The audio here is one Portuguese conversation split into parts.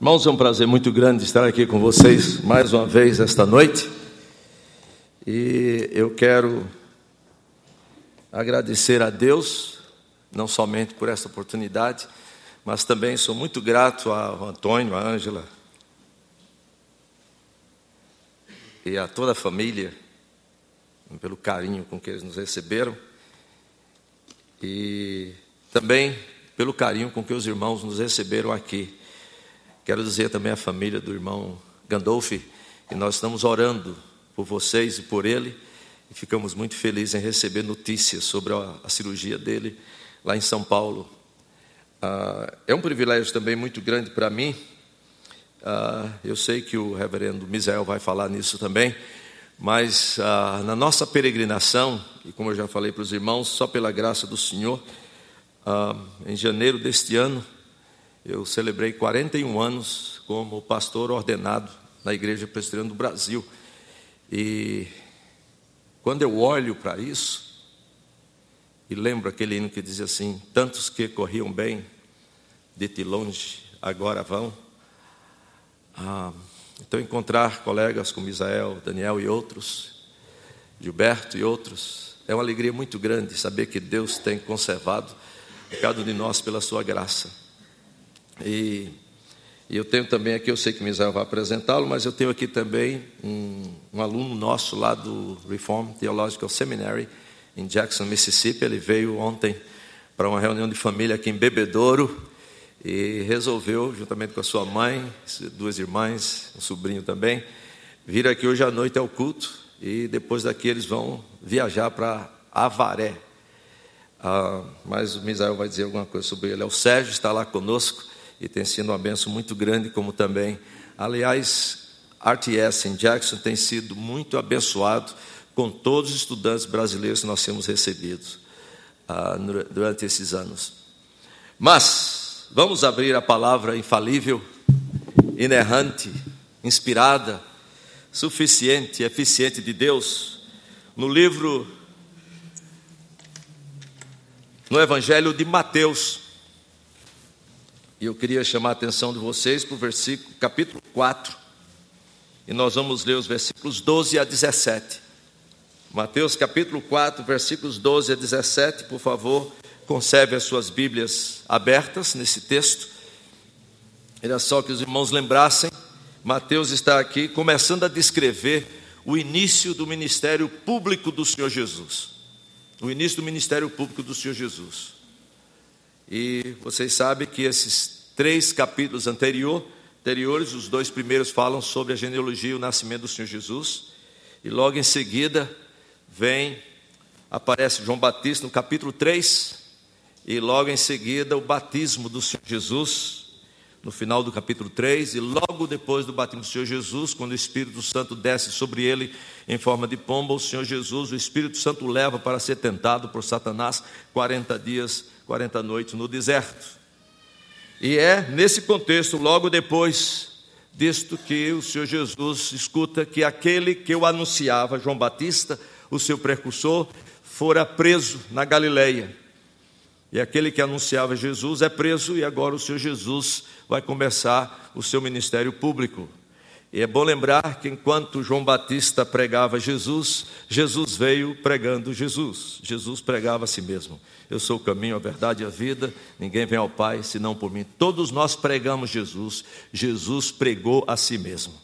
Irmãos, é um prazer muito grande estar aqui com vocês mais uma vez esta noite. E eu quero agradecer a Deus, não somente por essa oportunidade, mas também sou muito grato ao Antônio, à Ângela e a toda a família pelo carinho com que eles nos receberam e também pelo carinho com que os irmãos nos receberam aqui. Quero dizer também à família do irmão Gandolfi que nós estamos orando por vocês e por ele e ficamos muito felizes em receber notícias sobre a, cirurgia dele lá em São Paulo. Ah, é um privilégio também muito grande para mim. Ah, eu sei que o reverendo Misael vai falar nisso também, mas ah, na nossa peregrinação, e como eu já falei para os irmãos, só pela graça do Senhor, em janeiro deste ano, eu celebrei 41 anos como pastor ordenado na Igreja Presbiteriana do Brasil. E quando eu olho para isso, e lembro aquele hino que dizia assim: Tantos que corriam bem, de ti longe, agora vão. Ah, então, encontrar colegas como Isael, Daniel e outros, Gilberto e outros, é uma alegria muito grande saber que Deus tem conservado cada um de nós pela sua graça. E, eu tenho também aqui, eu sei que o Misael vai apresentá-lo, mas eu tenho aqui também um, um, aluno nosso lá do Reform Theological Seminary, em Jackson, Mississippi. Ele veio ontem para uma reunião de família aqui em Bebedouro e resolveu, juntamente com a sua mãe, duas irmãs, um sobrinho também, vir aqui hoje à noite ao culto e depois daqui eles vão viajar para Avaré. Ah, mas o Misael vai dizer alguma coisa sobre ele. É o Sérgio está lá conosco e tem sido uma benção muito grande, como também, aliás, RTS em Jackson tem sido muito abençoado com todos os estudantes brasileiros que nós temos recebido ah, durante esses anos. Mas, vamos abrir a palavra infalível, inerrante, inspirada, suficiente, eficiente de Deus, no livro, no Evangelho de Mateus, e eu queria chamar a atenção de vocês para o versículo, capítulo 4. E nós vamos ler os versículos 12 a 17. Mateus capítulo 4, versículos 12 a 17, por favor, conserve as suas Bíblias abertas nesse texto. Era só que os irmãos lembrassem, Mateus está aqui começando a descrever o início do ministério público do Senhor Jesus. O início do ministério público do Senhor Jesus. E vocês sabem que esses três capítulos anterior, anteriores, os dois primeiros falam sobre a genealogia e o nascimento do Senhor Jesus. E logo em seguida vem, aparece João Batista no capítulo 3, e logo em seguida o batismo do Senhor Jesus, no final do capítulo 3, e logo depois do batismo do Senhor Jesus, quando o Espírito Santo desce sobre ele em forma de pomba, o Senhor Jesus, o Espírito Santo leva para ser tentado por Satanás 40 dias 40 noites no deserto. E é nesse contexto, logo depois disto, que o Senhor Jesus escuta que aquele que eu anunciava, João Batista, o seu precursor, fora preso na Galileia. E aquele que anunciava Jesus é preso, e agora o Senhor Jesus vai começar o seu ministério público. E é bom lembrar que enquanto João Batista pregava Jesus, Jesus veio pregando Jesus. Jesus pregava a si mesmo. Eu sou o caminho, a verdade e a vida. Ninguém vem ao Pai senão por mim. Todos nós pregamos Jesus. Jesus pregou a si mesmo.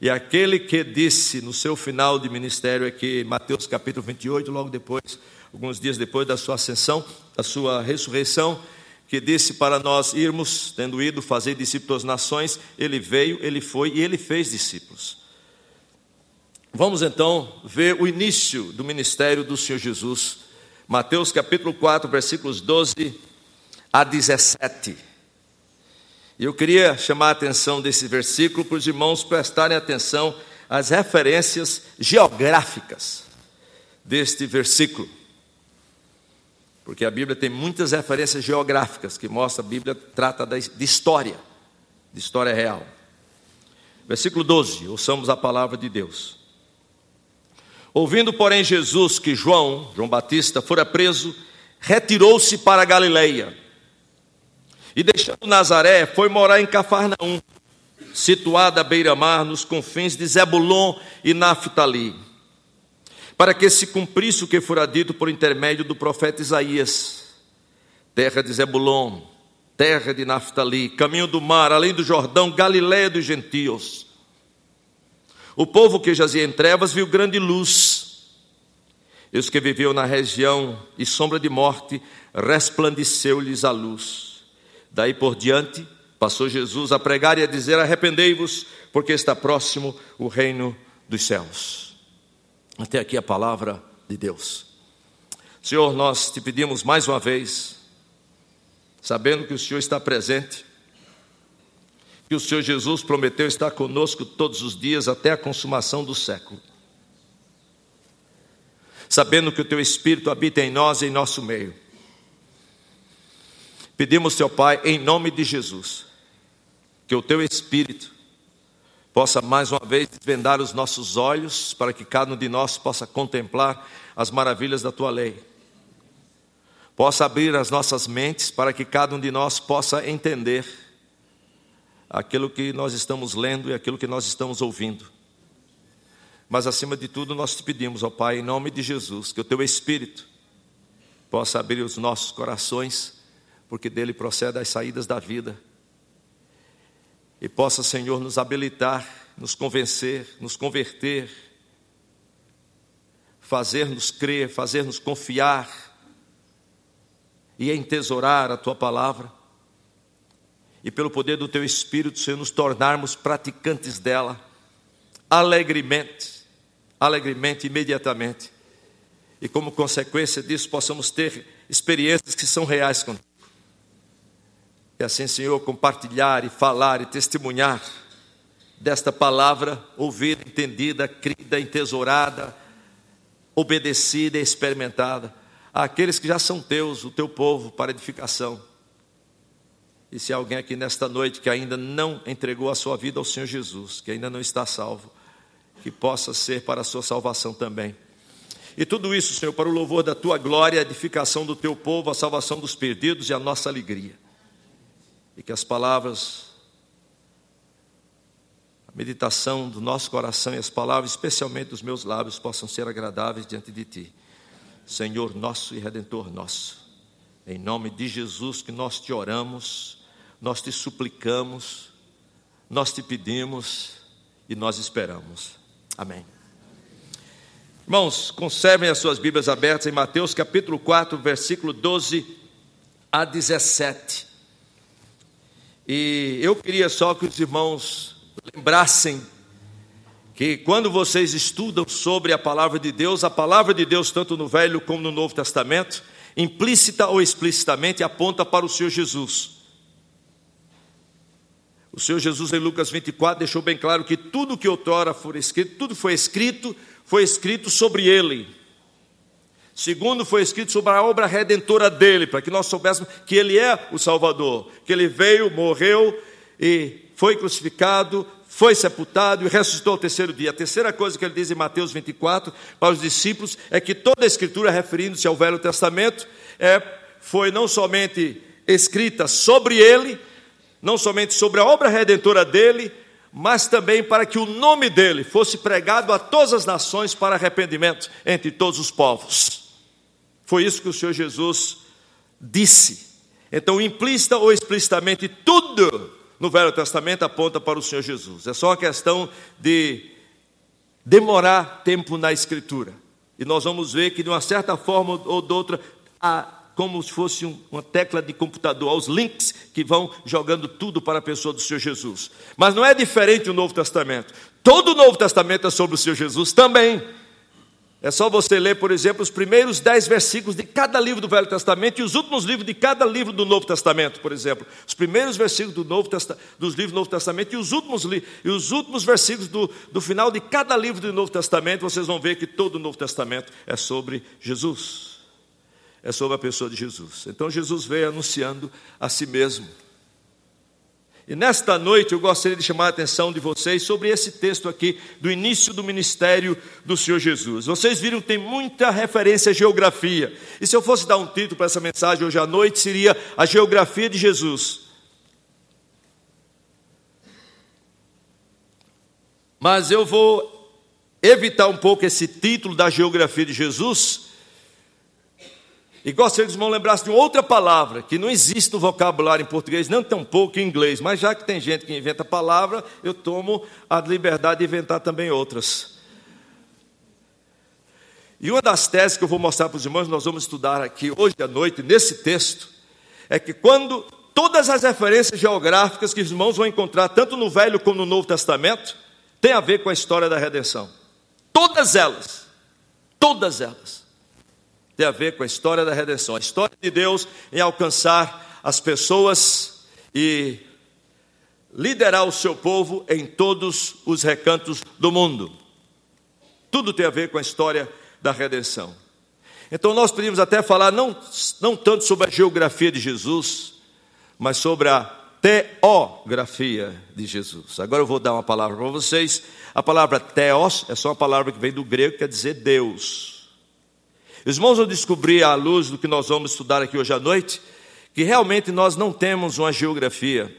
E aquele que disse no seu final de ministério, aqui, Mateus capítulo 28, logo depois, alguns dias depois da sua ascensão, da sua ressurreição, que disse para nós irmos, tendo ido fazer discípulos das nações, ele veio, ele foi e ele fez discípulos. Vamos então ver o início do ministério do Senhor Jesus. Mateus capítulo 4, versículos 12 a 17. E eu queria chamar a atenção desse versículo para os irmãos prestarem atenção às referências geográficas deste versículo porque a Bíblia tem muitas referências geográficas que mostram a Bíblia trata de história, de história real. Versículo 12, ouçamos a palavra de Deus. Ouvindo, porém, Jesus que João, João Batista, fora preso, retirou-se para Galileia. E deixando Nazaré, foi morar em Cafarnaum, situada à beira-mar, nos confins de Zebulon e Naphtali, para que se cumprisse o que fora dito por intermédio do profeta Isaías, terra de Zebulon, terra de Naphtali, caminho do mar, além do Jordão, Galiléia dos gentios. O povo que jazia em trevas viu grande luz. E os que viviam na região e sombra de morte, resplandeceu-lhes a luz. Daí por diante, Passou Jesus a pregar e a dizer: Arrependei-vos, porque está próximo o reino dos céus. Até aqui a palavra de Deus. Senhor, nós te pedimos mais uma vez, sabendo que o Senhor está presente, que o Senhor Jesus prometeu estar conosco todos os dias até a consumação do século. Sabendo que o teu Espírito habita em nós e em nosso meio. Pedimos, Seu Pai, em nome de Jesus, que o teu Espírito possa mais uma vez desvendar os nossos olhos para que cada um de nós possa contemplar as maravilhas da tua lei. Possa abrir as nossas mentes para que cada um de nós possa entender aquilo que nós estamos lendo e aquilo que nós estamos ouvindo. Mas acima de tudo, nós te pedimos, ó Pai, em nome de Jesus, que o teu Espírito possa abrir os nossos corações, porque dele procede as saídas da vida e possa, Senhor, nos habilitar, nos convencer, nos converter, fazer-nos crer, fazer-nos confiar e entesourar a tua palavra. E pelo poder do teu Espírito, Senhor, nos tornarmos praticantes dela alegremente, alegremente, imediatamente. E como consequência disso, possamos ter experiências que são reais contigo. E assim, Senhor, compartilhar e falar e testemunhar desta palavra ouvida, entendida, crida, entesourada, obedecida e experimentada àqueles que já são teus, o teu povo, para edificação. E se alguém aqui nesta noite que ainda não entregou a sua vida ao Senhor Jesus, que ainda não está salvo, que possa ser para a sua salvação também. E tudo isso, Senhor, para o louvor da tua glória, a edificação do teu povo, a salvação dos perdidos e a nossa alegria e que as palavras, a meditação do nosso coração e as palavras, especialmente dos meus lábios, possam ser agradáveis diante de Ti, Senhor nosso e Redentor nosso. Em nome de Jesus que nós te oramos, nós te suplicamos, nós te pedimos e nós esperamos. Amém. Irmãos, conservem as suas Bíblias abertas em Mateus capítulo 4, versículo 12 a 17. E eu queria só que os irmãos lembrassem que quando vocês estudam sobre a palavra de Deus, a palavra de Deus, tanto no Velho como no Novo Testamento, implícita ou explicitamente, aponta para o Senhor Jesus. O Senhor Jesus, em Lucas 24, deixou bem claro que tudo que outrora for escrito, tudo foi escrito, foi escrito sobre ele. Segundo, foi escrito sobre a obra redentora dele, para que nós soubéssemos que ele é o Salvador, que ele veio, morreu e foi crucificado, foi sepultado e ressuscitou ao terceiro dia. A terceira coisa que ele diz em Mateus 24 para os discípulos é que toda a escritura, referindo-se ao Velho Testamento, é, foi não somente escrita sobre ele, não somente sobre a obra redentora dele, mas também para que o nome dele fosse pregado a todas as nações para arrependimento entre todos os povos. Foi isso que o Senhor Jesus disse. Então, implícita ou explicitamente, tudo no Velho Testamento aponta para o Senhor Jesus. É só uma questão de demorar tempo na Escritura. E nós vamos ver que, de uma certa forma ou de outra, há como se fosse uma tecla de computador, aos links que vão jogando tudo para a pessoa do Senhor Jesus. Mas não é diferente o Novo Testamento. Todo o Novo Testamento é sobre o Senhor Jesus também. É só você ler, por exemplo, os primeiros dez versículos de cada livro do Velho Testamento e os últimos livros de cada livro do Novo Testamento, por exemplo. Os primeiros versículos do Novo Testa, dos livros do Novo Testamento e os últimos, e os últimos versículos do, do final de cada livro do Novo Testamento, vocês vão ver que todo o Novo Testamento é sobre Jesus. É sobre a pessoa de Jesus. Então Jesus veio anunciando a si mesmo. E nesta noite eu gostaria de chamar a atenção de vocês sobre esse texto aqui, do início do ministério do Senhor Jesus. Vocês viram que tem muita referência à geografia. E se eu fosse dar um título para essa mensagem hoje à noite, seria A Geografia de Jesus. Mas eu vou evitar um pouco esse título da geografia de Jesus. E gostaria que os irmãos lembrassem de outra palavra que não existe no vocabulário em português, não tão pouco em inglês, mas já que tem gente que inventa palavra, eu tomo a liberdade de inventar também outras. E uma das teses que eu vou mostrar para os irmãos, nós vamos estudar aqui hoje à noite, nesse texto, é que quando todas as referências geográficas que os irmãos vão encontrar, tanto no Velho como no Novo Testamento, tem a ver com a história da redenção. Todas elas, todas elas, tem a ver com a história da redenção, a história de Deus em alcançar as pessoas e liderar o seu povo em todos os recantos do mundo. Tudo tem a ver com a história da redenção. Então nós podemos até falar não, não tanto sobre a geografia de Jesus, mas sobre a teografia de Jesus. Agora eu vou dar uma palavra para vocês. A palavra teos é só uma palavra que vem do grego, quer dizer Deus. Os irmãos vão descobrir à luz do que nós vamos estudar aqui hoje à noite, que realmente nós não temos uma geografia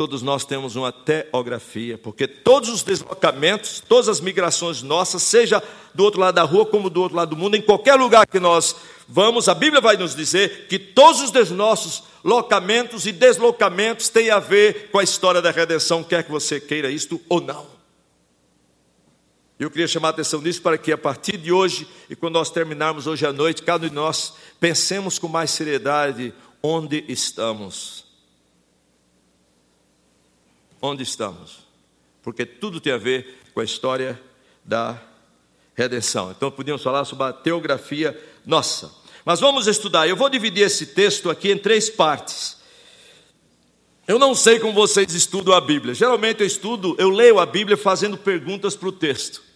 todos nós temos uma teografia, porque todos os deslocamentos, todas as migrações nossas, seja do outro lado da rua como do outro lado do mundo, em qualquer lugar que nós vamos, a Bíblia vai nos dizer que todos os nossos locamentos e deslocamentos têm a ver com a história da redenção, quer que você queira isto ou não. Eu queria chamar a atenção nisso para que a partir de hoje e quando nós terminarmos hoje à noite, cada um de nós pensemos com mais seriedade onde estamos onde estamos, porque tudo tem a ver com a história da redenção. Então podíamos falar sobre a teografia nossa. Mas vamos estudar. Eu vou dividir esse texto aqui em três partes. Eu não sei como vocês estudam a Bíblia. Geralmente eu estudo, eu leio a Bíblia fazendo perguntas para o texto.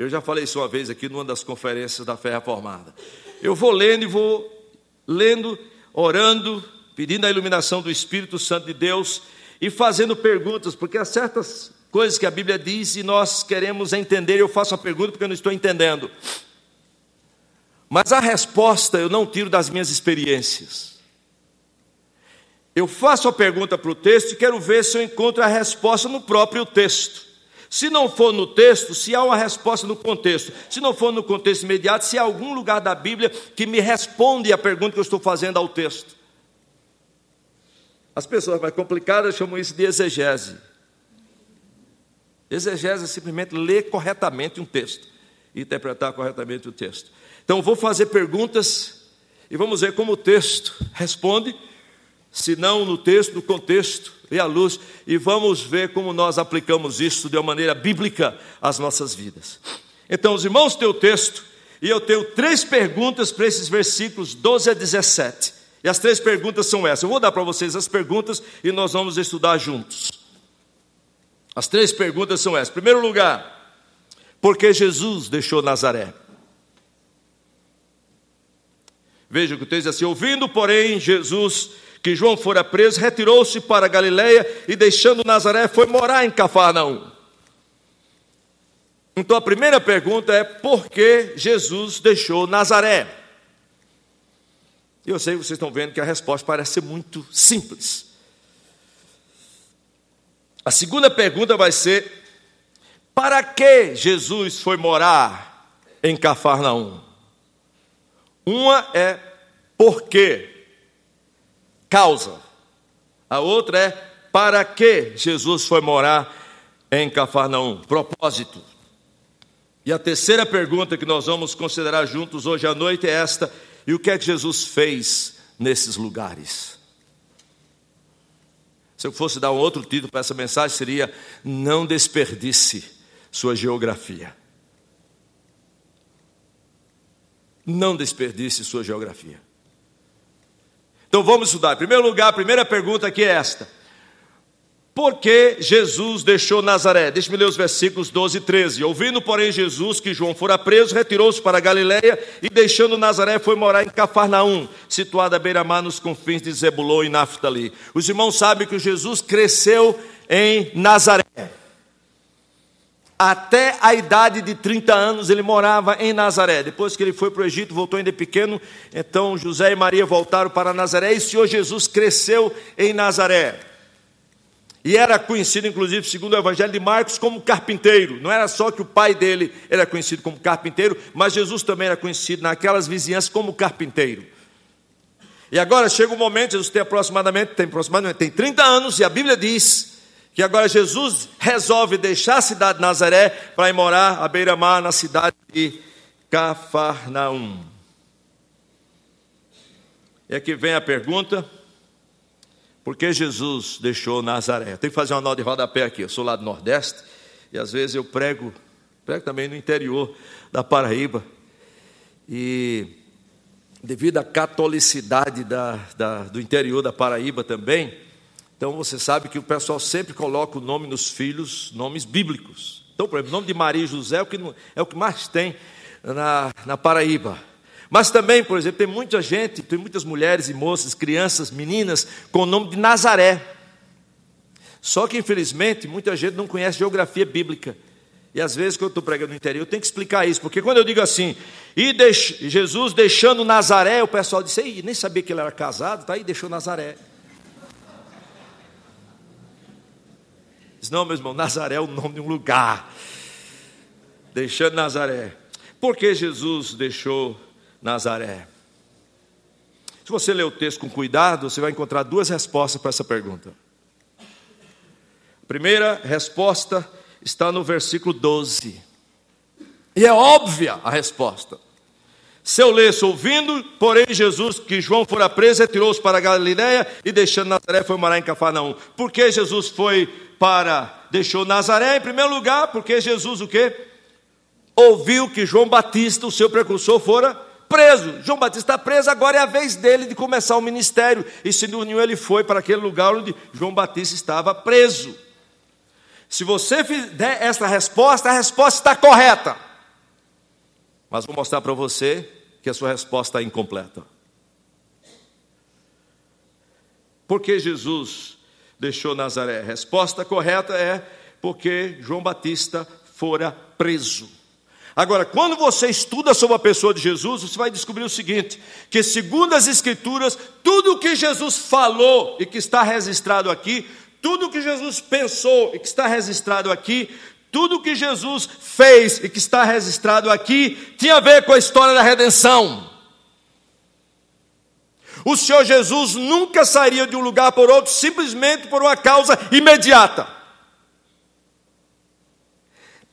Eu já falei isso uma vez aqui numa das conferências da Fé Reformada. Eu vou lendo e vou lendo, orando, pedindo a iluminação do Espírito Santo de Deus e fazendo perguntas, porque há certas coisas que a Bíblia diz e nós queremos entender, eu faço a pergunta porque eu não estou entendendo. Mas a resposta eu não tiro das minhas experiências. Eu faço a pergunta para o texto e quero ver se eu encontro a resposta no próprio texto. Se não for no texto, se há uma resposta no contexto. Se não for no contexto imediato, se há algum lugar da Bíblia que me responde a pergunta que eu estou fazendo ao texto. As pessoas mais complicadas chamam isso de exegese. Exegese é simplesmente ler corretamente um texto, interpretar corretamente o texto. Então, vou fazer perguntas e vamos ver como o texto responde, se não no texto, no contexto e à luz, e vamos ver como nós aplicamos isso de uma maneira bíblica às nossas vidas. Então, os irmãos o texto, e eu tenho três perguntas para esses versículos 12 a 17. E as três perguntas são essas. Eu vou dar para vocês as perguntas e nós vamos estudar juntos. As três perguntas são essas. Primeiro lugar, por que Jesus deixou Nazaré? Veja que o texto diz assim: ouvindo, porém, Jesus que João fora preso, retirou-se para Galiléia e deixando Nazaré foi morar em Cafarnaum. Então a primeira pergunta é por que Jesus deixou Nazaré? E eu sei que vocês estão vendo que a resposta parece muito simples. A segunda pergunta vai ser: para que Jesus foi morar em Cafarnaum? Uma é por quê? Causa. A outra é para que Jesus foi morar em Cafarnaum? Propósito. E a terceira pergunta que nós vamos considerar juntos hoje à noite é esta: e o que é que Jesus fez nesses lugares? Se eu fosse dar um outro título para essa mensagem, seria: Não desperdice sua geografia. Não desperdice sua geografia. Então vamos estudar. Em primeiro lugar, a primeira pergunta aqui é esta: por que Jesus deixou Nazaré? Deixe-me ler os versículos 12 e 13. Ouvindo, porém, Jesus que João fora preso, retirou-se para Galiléia e, deixando Nazaré, foi morar em Cafarnaum, situada à beira-mar nos confins de Zebulon e Naftali. Os irmãos sabem que Jesus cresceu em Nazaré. Até a idade de 30 anos ele morava em Nazaré. Depois que ele foi para o Egito, voltou ainda pequeno, então José e Maria voltaram para Nazaré e o Senhor Jesus cresceu em Nazaré. E era conhecido, inclusive, segundo o Evangelho de Marcos, como carpinteiro. Não era só que o pai dele era conhecido como carpinteiro, mas Jesus também era conhecido naquelas vizinhanças como carpinteiro. E agora chega o momento, Jesus tem aproximadamente, tem aproximadamente tem 30 anos, e a Bíblia diz que agora Jesus resolve deixar a cidade de Nazaré para ir morar à beira-mar na cidade de Cafarnaum. E aqui vem a pergunta: por que Jesus deixou Nazaré? Tem que fazer uma nota de rodapé aqui. Eu sou lá do Nordeste e às vezes eu prego, prego também no interior da Paraíba. E devido à catolicidade da, da, do interior da Paraíba também, então você sabe que o pessoal sempre coloca o nome nos filhos, nomes bíblicos. Então, por exemplo, o nome de Maria e José é o que, é o que mais tem na, na Paraíba. Mas também, por exemplo, tem muita gente, tem muitas mulheres e moças, crianças, meninas, com o nome de Nazaré. Só que, infelizmente, muita gente não conhece geografia bíblica. E às vezes, quando eu estou pregando no interior, eu tenho que explicar isso, porque quando eu digo assim, e deix... Jesus deixando Nazaré, o pessoal disse, Ei, nem sabia que ele era casado, tá aí, deixou Nazaré. Não, meu irmão, Nazaré é o nome de um lugar. Deixando Nazaré. Por que Jesus deixou Nazaré? Se você ler o texto com cuidado, você vai encontrar duas respostas para essa pergunta. A primeira resposta está no versículo 12. E é óbvia a resposta. Se eu lesse ouvindo, porém Jesus, que João fora preso, retirou-se para a Galiléia e deixando Nazaré foi morar em Cafarnaum. Por que Jesus foi para, deixou Nazaré em primeiro lugar? Porque Jesus o quê? Ouviu que João Batista, o seu precursor, fora preso. João Batista está preso, agora é a vez dele de começar o ministério. E se uniu, ele foi para aquele lugar onde João Batista estava preso. Se você der essa resposta, a resposta está correta. Mas vou mostrar para você que a sua resposta é incompleta. Por que Jesus deixou Nazaré? A resposta correta é porque João Batista fora preso. Agora, quando você estuda sobre a pessoa de Jesus, você vai descobrir o seguinte: que segundo as Escrituras, tudo o que Jesus falou e que está registrado aqui, tudo o que Jesus pensou e que está registrado aqui, tudo que Jesus fez e que está registrado aqui, tinha a ver com a história da redenção. O Senhor Jesus nunca sairia de um lugar por outro simplesmente por uma causa imediata.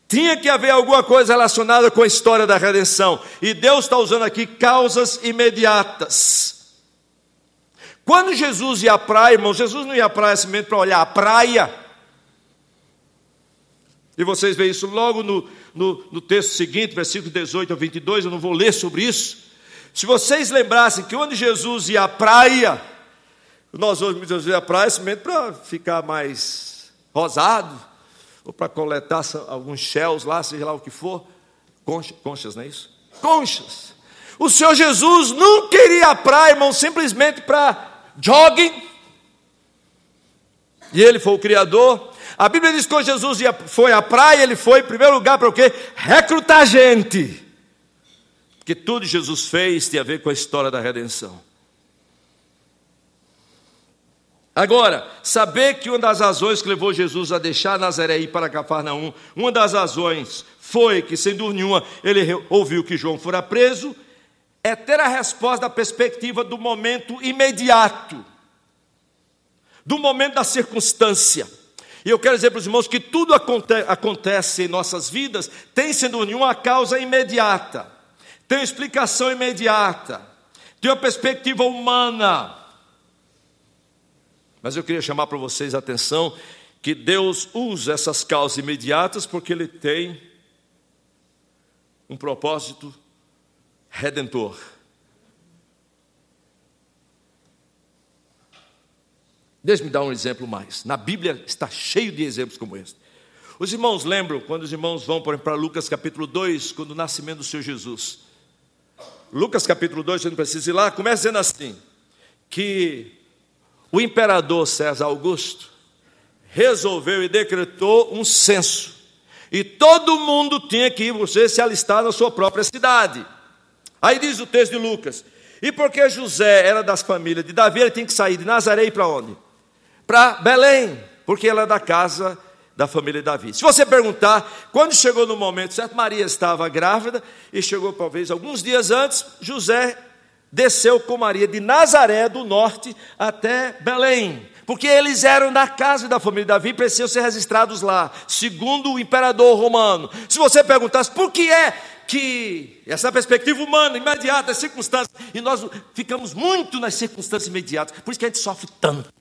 Tinha que haver alguma coisa relacionada com a história da redenção. E Deus está usando aqui causas imediatas. Quando Jesus ia à praia, irmão, Jesus não ia à praia simplesmente para olhar a praia. E vocês veem isso logo no, no, no texto seguinte, versículo 18 a 22, eu não vou ler sobre isso. Se vocês lembrassem que onde Jesus ia à praia, nós hoje muitas vezes à praia simplesmente para ficar mais rosado, ou para coletar alguns shells lá, seja lá o que for. Concha, conchas, não é isso? Conchas. O Senhor Jesus não queria a praia, irmão, simplesmente para jogging. E ele foi o Criador. A Bíblia diz que quando Jesus foi à praia, ele foi em primeiro lugar para o quê? Recrutar gente. Porque tudo Jesus fez tem a ver com a história da redenção. Agora, saber que uma das razões que levou Jesus a deixar Nazaré e ir para Cafarnaum, uma das razões foi que, sem dúvida nenhuma, ele ouviu que João fora preso, é ter a resposta da perspectiva do momento imediato, do momento da circunstância. E eu quero dizer para os irmãos que tudo acontece em nossas vidas tem, dúvida nenhuma, uma causa imediata, tem explicação imediata, tem uma perspectiva humana. Mas eu queria chamar para vocês a atenção que Deus usa essas causas imediatas porque Ele tem um propósito redentor. Deixe-me dar um exemplo mais. Na Bíblia está cheio de exemplos como este. Os irmãos lembram quando os irmãos vão para Lucas capítulo 2, quando o nascimento do Senhor Jesus. Lucas capítulo 2, você não precisa ir lá, começa dizendo assim: que o imperador César Augusto resolveu e decretou um censo. E todo mundo tinha que ir, você se alistar na sua própria cidade. Aí diz o texto de Lucas: E porque José era das famílias de Davi, ele tinha que sair de Nazaré e para onde? Para Belém, porque ela é da casa da família Davi. Se você perguntar, quando chegou no momento certo, Maria estava grávida e chegou talvez alguns dias antes, José desceu com Maria de Nazaré do norte até Belém, porque eles eram da casa da família Davi, precisam ser registrados lá, segundo o imperador romano. Se você perguntasse por que é que essa perspectiva humana, imediata, as circunstâncias, e nós ficamos muito nas circunstâncias imediatas, por isso que a gente sofre tanto.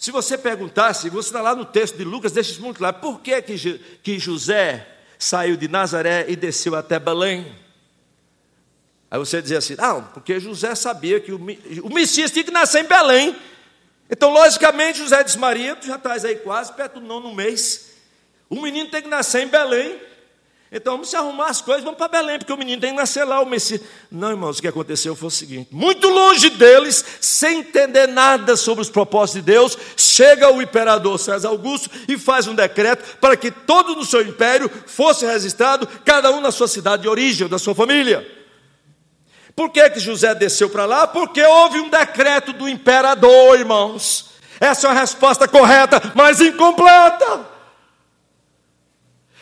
Se você perguntasse, você está lá no texto de Lucas, deixa isso muito claro, por que, que, que José saiu de Nazaré e desceu até Belém? Aí você dizia assim, não, porque José sabia que o, o Messias tinha que nascer em Belém. Então, logicamente, José disse, Maria, tu já estás aí quase perto do nono mês. O menino tem que nascer em Belém. Então vamos se arrumar as coisas, vamos para Belém, porque o menino tem que nascer lá, o Messias. Não, irmãos, o que aconteceu foi o seguinte: muito longe deles, sem entender nada sobre os propósitos de Deus, chega o imperador César Augusto e faz um decreto para que todo no seu império fosse registrado, cada um na sua cidade de origem, da sua família. Por que, que José desceu para lá? Porque houve um decreto do imperador, irmãos. Essa é a resposta correta, mas incompleta.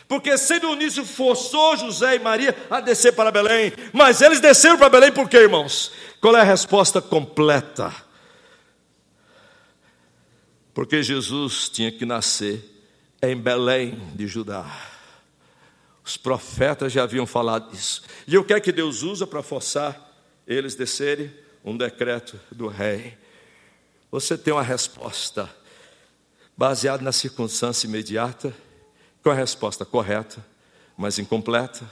Porque sendo nisso forçou José e Maria a descer para Belém. Mas eles desceram para Belém por quê, irmãos? Qual é a resposta completa? Porque Jesus tinha que nascer em Belém de Judá. Os profetas já haviam falado disso. E o que é que Deus usa para forçar eles descerem? Um decreto do rei. Você tem uma resposta baseada na circunstância imediata qual é a resposta correta, mas incompleta?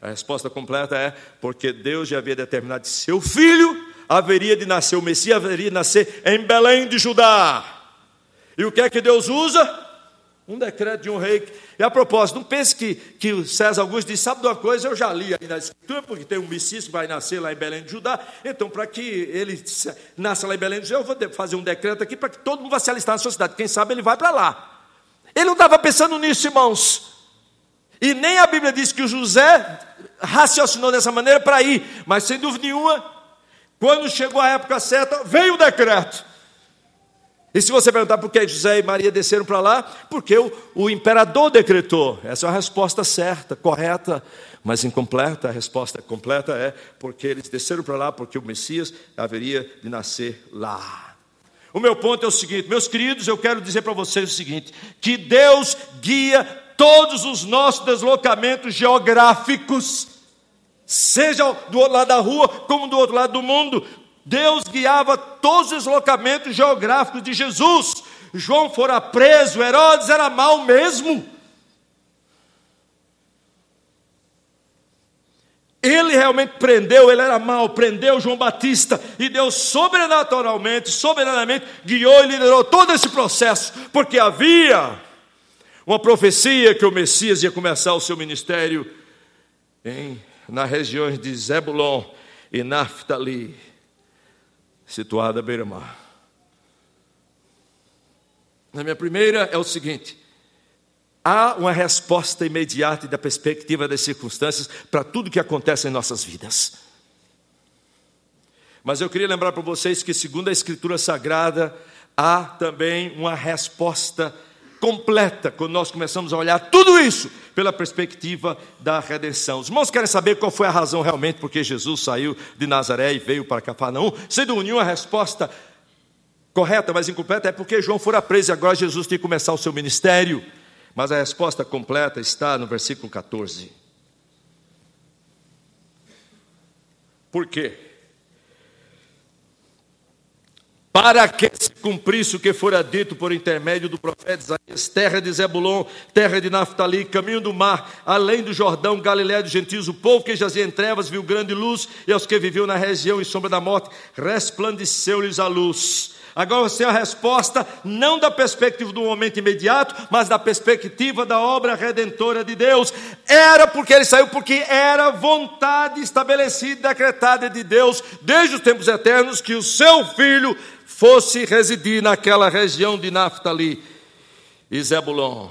A resposta completa é porque Deus já havia determinado que seu filho haveria de nascer, o Messias haveria de nascer em Belém de Judá. E o que é que Deus usa? Um decreto de um rei. E a propósito, não pense que, que o César Augusto disse: sabe de uma coisa? Eu já li aí na Escritura, porque tem um Messias que vai nascer lá em Belém de Judá. Então, para que ele nasça lá em Belém de Judá, eu vou fazer um decreto aqui para que todo mundo vá se alistar na sua cidade. Quem sabe ele vai para lá. Ele não estava pensando nisso, irmãos. E nem a Bíblia diz que o José raciocinou dessa maneira para ir, mas sem dúvida nenhuma, quando chegou a época certa, veio o decreto. E se você perguntar por que José e Maria desceram para lá, porque o, o imperador decretou. Essa é a resposta certa, correta, mas incompleta. A resposta completa é porque eles desceram para lá, porque o Messias haveria de nascer lá. O meu ponto é o seguinte, meus queridos, eu quero dizer para vocês o seguinte: que Deus guia todos os nossos deslocamentos geográficos, seja do outro lado da rua, como do outro lado do mundo. Deus guiava todos os deslocamentos geográficos de Jesus. João fora preso, Herodes era mal mesmo. Ele realmente prendeu, ele era mau, prendeu João Batista e Deus sobrenaturalmente, soberanamente guiou e liderou todo esse processo, porque havia uma profecia que o Messias ia começar o seu ministério em, nas regiões de Zebulon e Naphtali, situada à beira-mar. Na minha primeira é o seguinte: há uma resposta imediata e da perspectiva das circunstâncias para tudo que acontece em nossas vidas. Mas eu queria lembrar para vocês que, segundo a Escritura Sagrada, há também uma resposta completa quando nós começamos a olhar tudo isso pela perspectiva da redenção. Os irmãos querem saber qual foi a razão realmente porque Jesus saiu de Nazaré e veio para Cafarnaum? Sendo nenhuma resposta correta, mas incompleta, é porque João fora preso e agora Jesus tem que começar o seu ministério. Mas a resposta completa está no versículo 14. Por quê? Para que se cumprisse o que fora dito por intermédio do profeta Isaías, terra de Zebulon, terra de Naftali, caminho do mar, além do Jordão, Galiléia dos gentios, o povo que jazia em trevas viu grande luz, e aos que viviam na região e sombra da morte, resplandeceu-lhes a luz. Agora você tem a resposta não da perspectiva do momento imediato, mas da perspectiva da obra redentora de Deus. Era porque ele saiu, porque era vontade estabelecida, decretada de Deus, desde os tempos eternos, que o seu filho fosse residir naquela região de Naftali e Zebulon.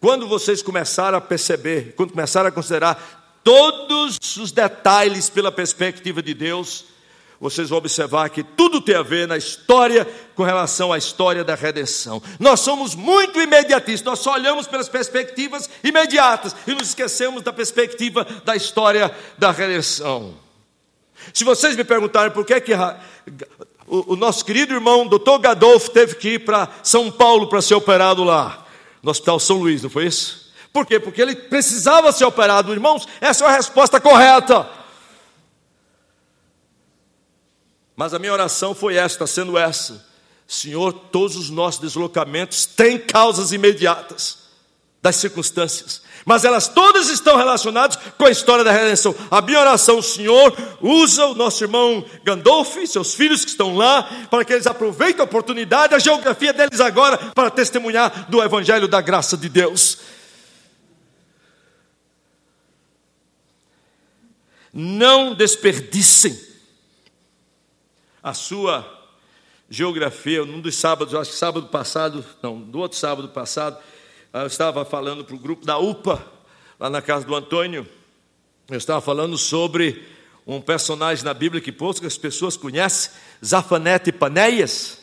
Quando vocês começaram a perceber, quando começaram a considerar todos os detalhes pela perspectiva de Deus, vocês vão observar que tudo tem a ver na história com relação à história da redenção. Nós somos muito imediatistas, nós só olhamos pelas perspectivas imediatas e nos esquecemos da perspectiva da história da redenção. Se vocês me perguntarem por que, que o, o nosso querido irmão Dr. Gadolfo teve que ir para São Paulo para ser operado lá, no Hospital São Luís, não foi isso? Por quê? Porque ele precisava ser operado, irmãos, essa é a resposta correta. Mas a minha oração foi esta, sendo essa: Senhor, todos os nossos deslocamentos têm causas imediatas das circunstâncias, mas elas todas estão relacionadas com a história da redenção. A minha oração, Senhor, usa o nosso irmão Gandolf, seus filhos que estão lá, para que eles aproveitem a oportunidade, a geografia deles agora, para testemunhar do Evangelho da graça de Deus. Não desperdicem a sua geografia. Num dos sábados, acho que sábado passado, não, do outro sábado passado, eu estava falando para o grupo da UPA, lá na casa do Antônio. Eu estava falando sobre um personagem na Bíblia que poucas pessoas conhecem, Zafanete Panéias.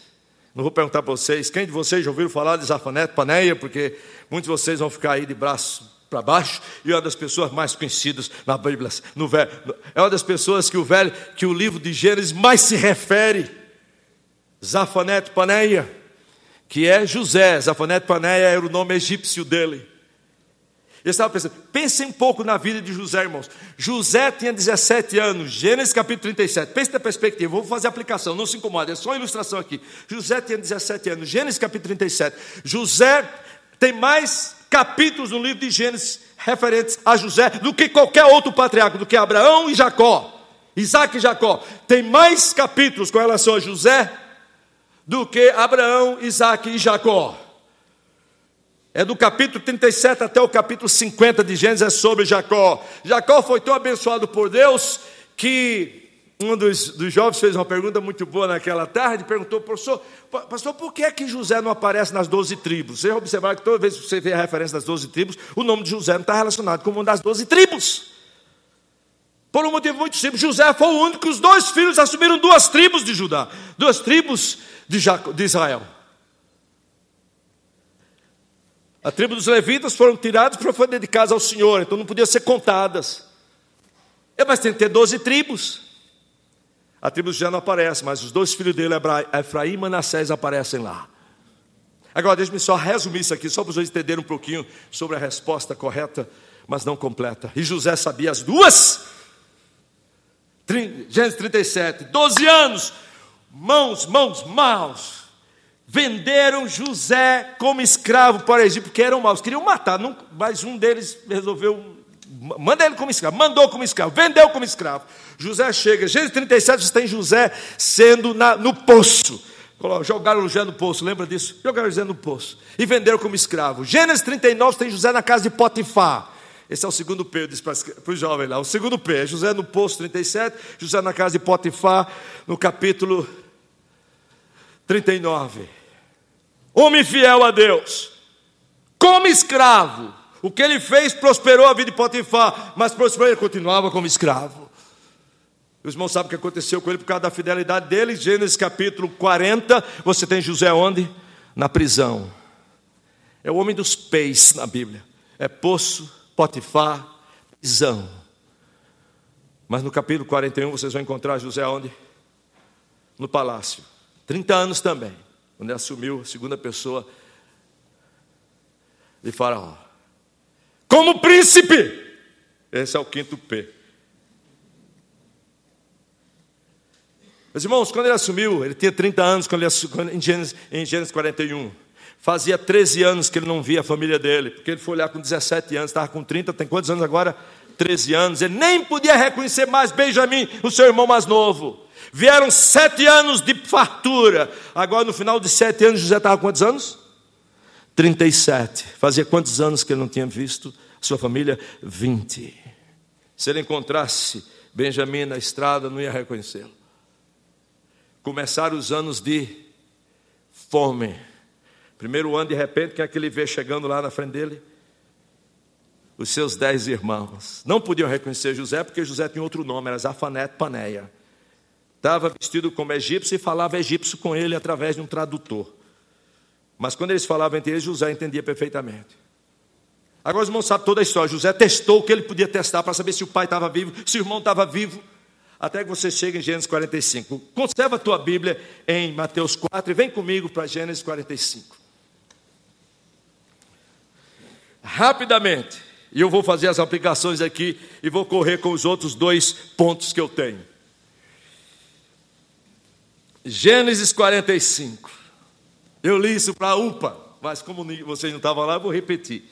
Não vou perguntar para vocês, quem de vocês já ouviram falar de Zafanete Paneia, porque muitos de vocês vão ficar aí de braço para baixo, e é uma das pessoas mais conhecidas na Bíblia, no velho, é uma das pessoas que o velho, que o livro de Gênesis mais se refere, Zafanete Paneia, que é José, Zafanete Paneia era o nome egípcio dele. Eu estava pensando, pensem um pouco na vida de José, irmãos. José tinha 17 anos, Gênesis capítulo 37. Pense na perspectiva, vou fazer aplicação, não se incomode, é só uma ilustração aqui. José tinha 17 anos, Gênesis capítulo 37. José tem mais capítulos no livro de Gênesis referentes a José do que qualquer outro patriarca, do que Abraão e Jacó. Isaac e Jacó. Tem mais capítulos com relação a José do que Abraão, Isaac e Jacó. É do capítulo 37 até o capítulo 50 de Gênesis sobre Jacó. Jacó foi tão abençoado por Deus que um dos, dos, jovens fez uma pergunta muito boa naquela tarde, perguntou, pastor, pastor, por que é que José não aparece nas doze tribos? Você observar que toda vez que você vê a referência das doze tribos, o nome de José não está relacionado com uma das doze tribos. Por um motivo muito simples, José foi o único que os dois filhos assumiram duas tribos de Judá, duas tribos de, Jaco, de Israel. A tribo dos levitas foram tiradas para serem dedicadas ao Senhor, então não podiam ser contadas. É, mas tem que ter doze tribos. A tribo de José não aparece, mas os dois filhos dele, Efraim e Manassés, aparecem lá. Agora, deixe-me só resumir isso aqui, só para vocês entenderem um pouquinho sobre a resposta correta, mas não completa. E José sabia as duas. Gênesis 37, 12 anos, mãos, mãos, mãos. Venderam José como escravo para o Egito, porque eram maus, queriam matar, mas um deles resolveu Manda ele como escravo, mandou como escravo, vendeu como escravo. José chega, Gênesis 37, você tem José sendo na, no poço. Jogaram José no poço, lembra disso? Jogaram José no poço e venderam como escravo. Gênesis 39 tem José na casa de Potifar. Esse é o segundo P, diz para o jovem lá. O segundo P é José no poço 37, José na casa de Potifar, no capítulo 39. Homem fiel a Deus, como escravo, o que ele fez prosperou a vida de Potifar, mas prosperou ele continuava como escravo. Os irmãos sabem o que aconteceu com ele por causa da fidelidade dele. Gênesis capítulo 40, você tem José onde? Na prisão. É o homem dos pés na Bíblia. É poço, Potifar, prisão. Mas no capítulo 41 vocês vão encontrar José onde? No palácio. 30 anos também, quando ele assumiu a segunda pessoa de Faraó como príncipe. Esse é o quinto P. Meus irmãos, quando ele assumiu, ele tinha 30 anos, quando ele em, Gênesis, em Gênesis 41. Fazia 13 anos que ele não via a família dele, porque ele foi olhar com 17 anos, estava com 30, tem quantos anos agora? 13 anos. Ele nem podia reconhecer mais Benjamim, o seu irmão mais novo. Vieram sete anos de fartura. Agora, no final de sete anos, José estava com quantos anos? 37. Fazia quantos anos que ele não tinha visto sua família? 20. Se ele encontrasse Benjamim na estrada, não ia reconhecê-lo. Começaram os anos de fome. Primeiro ano, de repente, quem é que ele vê chegando lá na frente dele? os seus dez irmãos. Não podiam reconhecer José, porque José tinha outro nome, era Zafanete Paneia. Estava vestido como egípcio e falava egípcio com ele através de um tradutor. Mas quando eles falavam entre eles, José entendia perfeitamente. Agora os irmãos sabem toda a história. José testou o que ele podia testar para saber se o pai estava vivo, se o irmão estava vivo. Até que você chegue em Gênesis 45. Conserva a tua Bíblia em Mateus 4 e vem comigo para Gênesis 45. Rapidamente, e eu vou fazer as aplicações aqui e vou correr com os outros dois pontos que eu tenho. Gênesis 45. Eu li isso para a UPA, mas como vocês não estavam lá, eu vou repetir.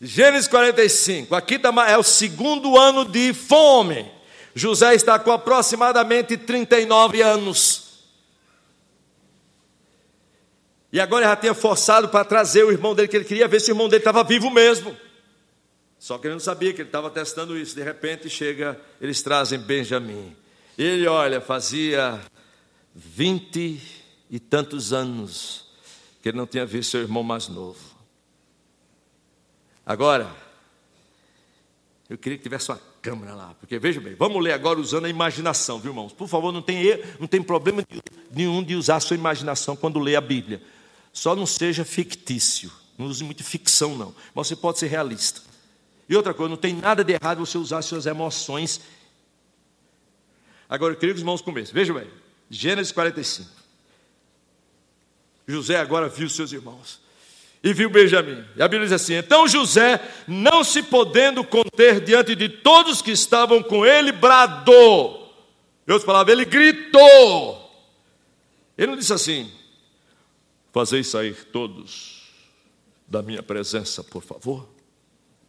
Gênesis 45, aqui tá é o segundo ano de fome. José está com aproximadamente 39 anos. E agora ele já tinha forçado para trazer o irmão dele, que ele queria ver se o irmão dele estava vivo mesmo. Só que ele não sabia que ele estava testando isso. De repente chega, eles trazem Benjamim. Ele, olha, fazia vinte e tantos anos que ele não tinha visto seu irmão mais novo. Agora, eu queria que tivesse uma câmera lá, porque veja bem, vamos ler agora usando a imaginação, viu irmãos? Por favor, não tem, não tem problema nenhum de usar a sua imaginação quando lê a Bíblia. Só não seja fictício, não use muito ficção, não. Mas você pode ser realista. E outra coisa, não tem nada de errado você usar suas emoções. Agora, eu queria que os irmãos comecem. Veja bem, Gênesis 45. José agora viu seus irmãos e viu Benjamim. E a Bíblia diz assim: Então José, não se podendo conter diante de todos que estavam com ele, bradou. Deus falava, ele gritou. Ele não disse assim: Fazei sair todos da minha presença, por favor.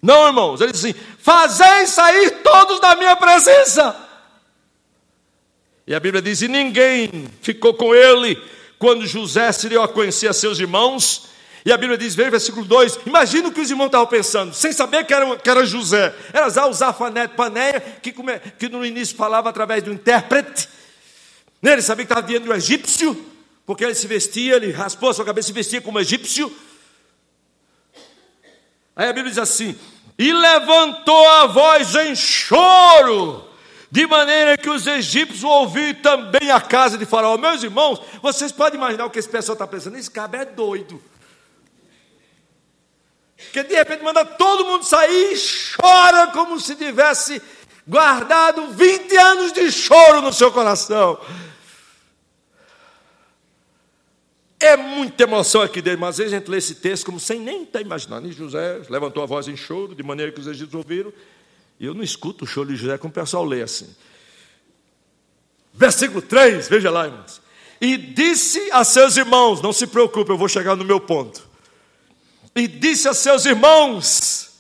Não, irmãos, ele disse assim: Fazei sair todos da minha presença. E a Bíblia diz: E ninguém ficou com ele quando José se deu a conhecer a seus irmãos e a Bíblia diz, veja versículo 2: Imagina o que os irmãos estavam pensando, sem saber que era, que era José. Era o Zafanete Paneia, que, que no início falava através do intérprete. Ele sabia que estava vindo do egípcio, porque ele se vestia, ele raspou a sua cabeça e se vestia como egípcio. Aí a Bíblia diz assim: E levantou a voz em choro, de maneira que os egípcios ouviram também a casa de Faraó. Meus irmãos, vocês podem imaginar o que esse pessoal está pensando? Esse cabra é doido. Que de repente manda todo mundo sair e chora como se tivesse guardado 20 anos de choro no seu coração. É muita emoção aqui dentro, mas às vezes a gente lê esse texto como sem nem estar imaginando. E José levantou a voz em choro, de maneira que os egípcios ouviram. E eu não escuto o choro de José como o pessoal lê assim. Versículo 3, veja lá, irmãos. E disse a seus irmãos: Não se preocupe, eu vou chegar no meu ponto e disse a seus irmãos: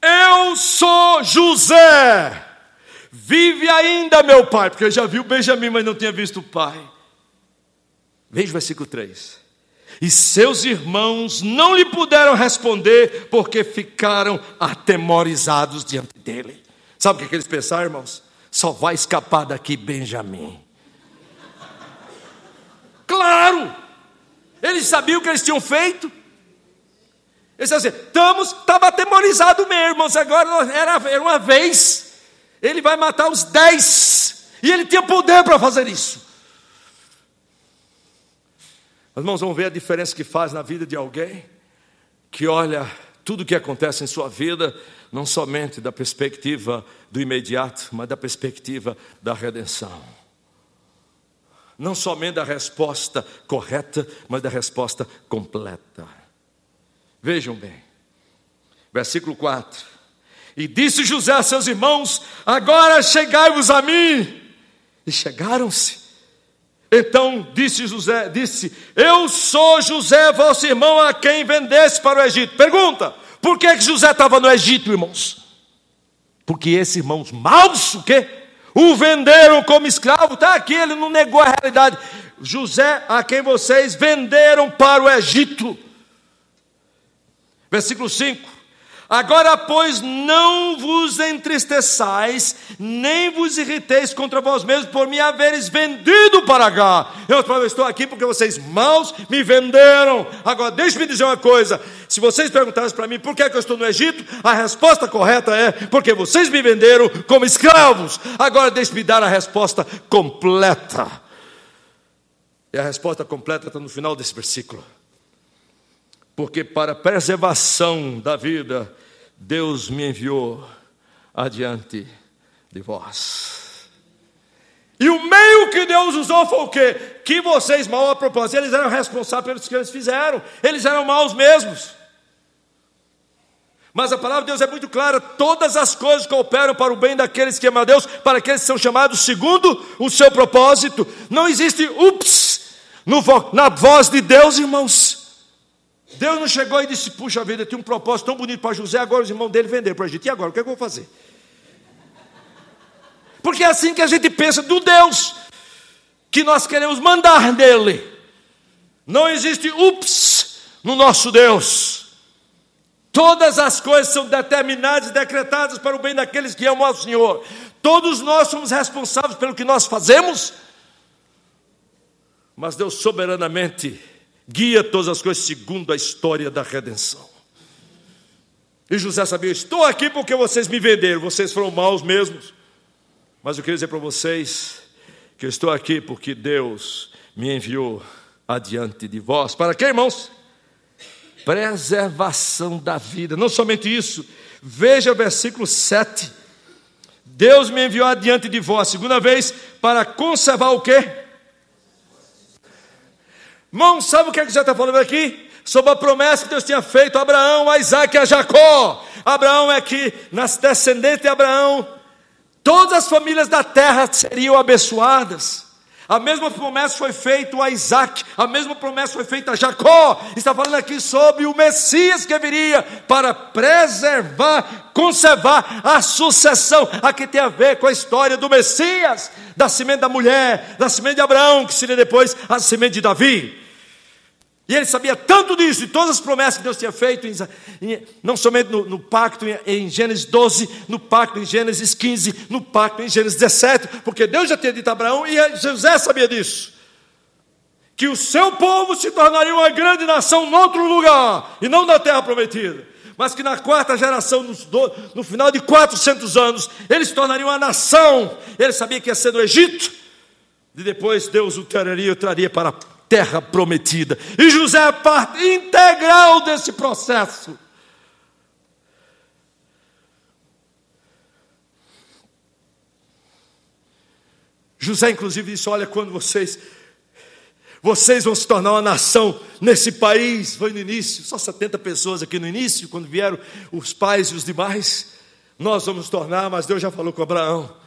Eu sou José. Vive ainda meu pai, porque já viu Benjamim, mas não tinha visto o pai. Veja o versículo 3. E seus irmãos não lhe puderam responder, porque ficaram atemorizados diante dele. Sabe o que eles pensaram, irmãos? Só vai escapar daqui Benjamim. Claro! Eles sabiam o que eles tinham feito. Ele disse assim: estamos, estava atemorizado mesmo, irmãos. Agora era, era uma vez. Ele vai matar os dez. E ele tinha poder para fazer isso. Irmãos, vamos ver a diferença que faz na vida de alguém que olha tudo o que acontece em sua vida, não somente da perspectiva do imediato, mas da perspectiva da redenção. Não somente da resposta correta, mas da resposta completa. Vejam bem, versículo 4: E disse José a seus irmãos: Agora chegai-vos a mim. E chegaram-se. Então disse José: Disse, Eu sou José, vosso irmão, a quem vendesse para o Egito. Pergunta: Por que, que José estava no Egito, irmãos? Porque esses irmãos maus, o quê? O venderam como escravo. Está aqui, ele não negou a realidade. José, a quem vocês venderam para o Egito. Versículo 5: Agora, pois, não vos entristeçais, nem vos irriteis contra vós mesmos por me haveres vendido para cá. Eu estou aqui porque vocês maus me venderam. Agora, deixe-me dizer uma coisa: Se vocês perguntassem para mim por que, é que eu estou no Egito, a resposta correta é porque vocês me venderam como escravos. Agora deixe-me dar a resposta completa. E a resposta completa está no final desse versículo. Porque para preservação da vida, Deus me enviou adiante de vós. E o meio que Deus usou foi o quê? Que vocês, mal a propósito, eles eram responsáveis pelos que eles fizeram, eles eram maus mesmos. Mas a palavra de Deus é muito clara: todas as coisas cooperam para o bem daqueles que amam a Deus, para aqueles que são chamados segundo o seu propósito. Não existe ups no, na voz de Deus, irmãos. Deus não chegou e disse: Puxa vida, tinha um propósito tão bonito para José, agora os irmãos dele venderam para a gente. E agora, o que, é que eu vou fazer? Porque é assim que a gente pensa do Deus que nós queremos mandar dele. Não existe ups no nosso Deus. Todas as coisas são determinadas e decretadas para o bem daqueles que amam ao Senhor. Todos nós somos responsáveis pelo que nós fazemos, mas Deus soberanamente guia todas as coisas segundo a história da redenção. E José sabia: estou aqui porque vocês me venderam, vocês foram maus mesmos. Mas eu queria dizer para vocês que eu estou aqui porque Deus me enviou adiante de vós. Para quê, irmãos? Preservação da vida. Não somente isso. Veja o versículo 7. Deus me enviou adiante de vós, segunda vez, para conservar o quê? Irmão, sabe o que, é que você está falando aqui? Sobre a promessa que Deus tinha feito a Abraão, a Isaac e a Jacó. Abraão é que, nas descendentes de Abraão, Todas as famílias da terra seriam abençoadas. A mesma promessa foi feita a Isaac, a mesma promessa foi feita a Jacó. Está falando aqui sobre o Messias que viria para preservar, conservar a sucessão. Aqui tem a ver com a história do Messias, da semente da mulher, da semente de Abraão, que seria depois a semente de Davi. E ele sabia tanto disso, de todas as promessas que Deus tinha feito, não somente no, no, pacto em Gênesis 12, no pacto em Gênesis 15, no pacto em Gênesis 17, porque Deus já tinha dito a Abraão e José sabia disso. Que o seu povo se tornaria uma grande nação em outro lugar, e não na terra prometida. Mas que na quarta geração, no, no final de 400 anos, eles se tornariam uma nação. Ele sabia que ia ser no Egito, e depois Deus o traria, o traria para terra prometida. E José é parte integral desse processo. José, inclusive, disse: Olha, quando vocês, vocês vão se tornar uma nação nesse país, foi no início, só 70 pessoas aqui no início, quando vieram os pais e os demais, nós vamos tornar, mas Deus já falou com Abraão: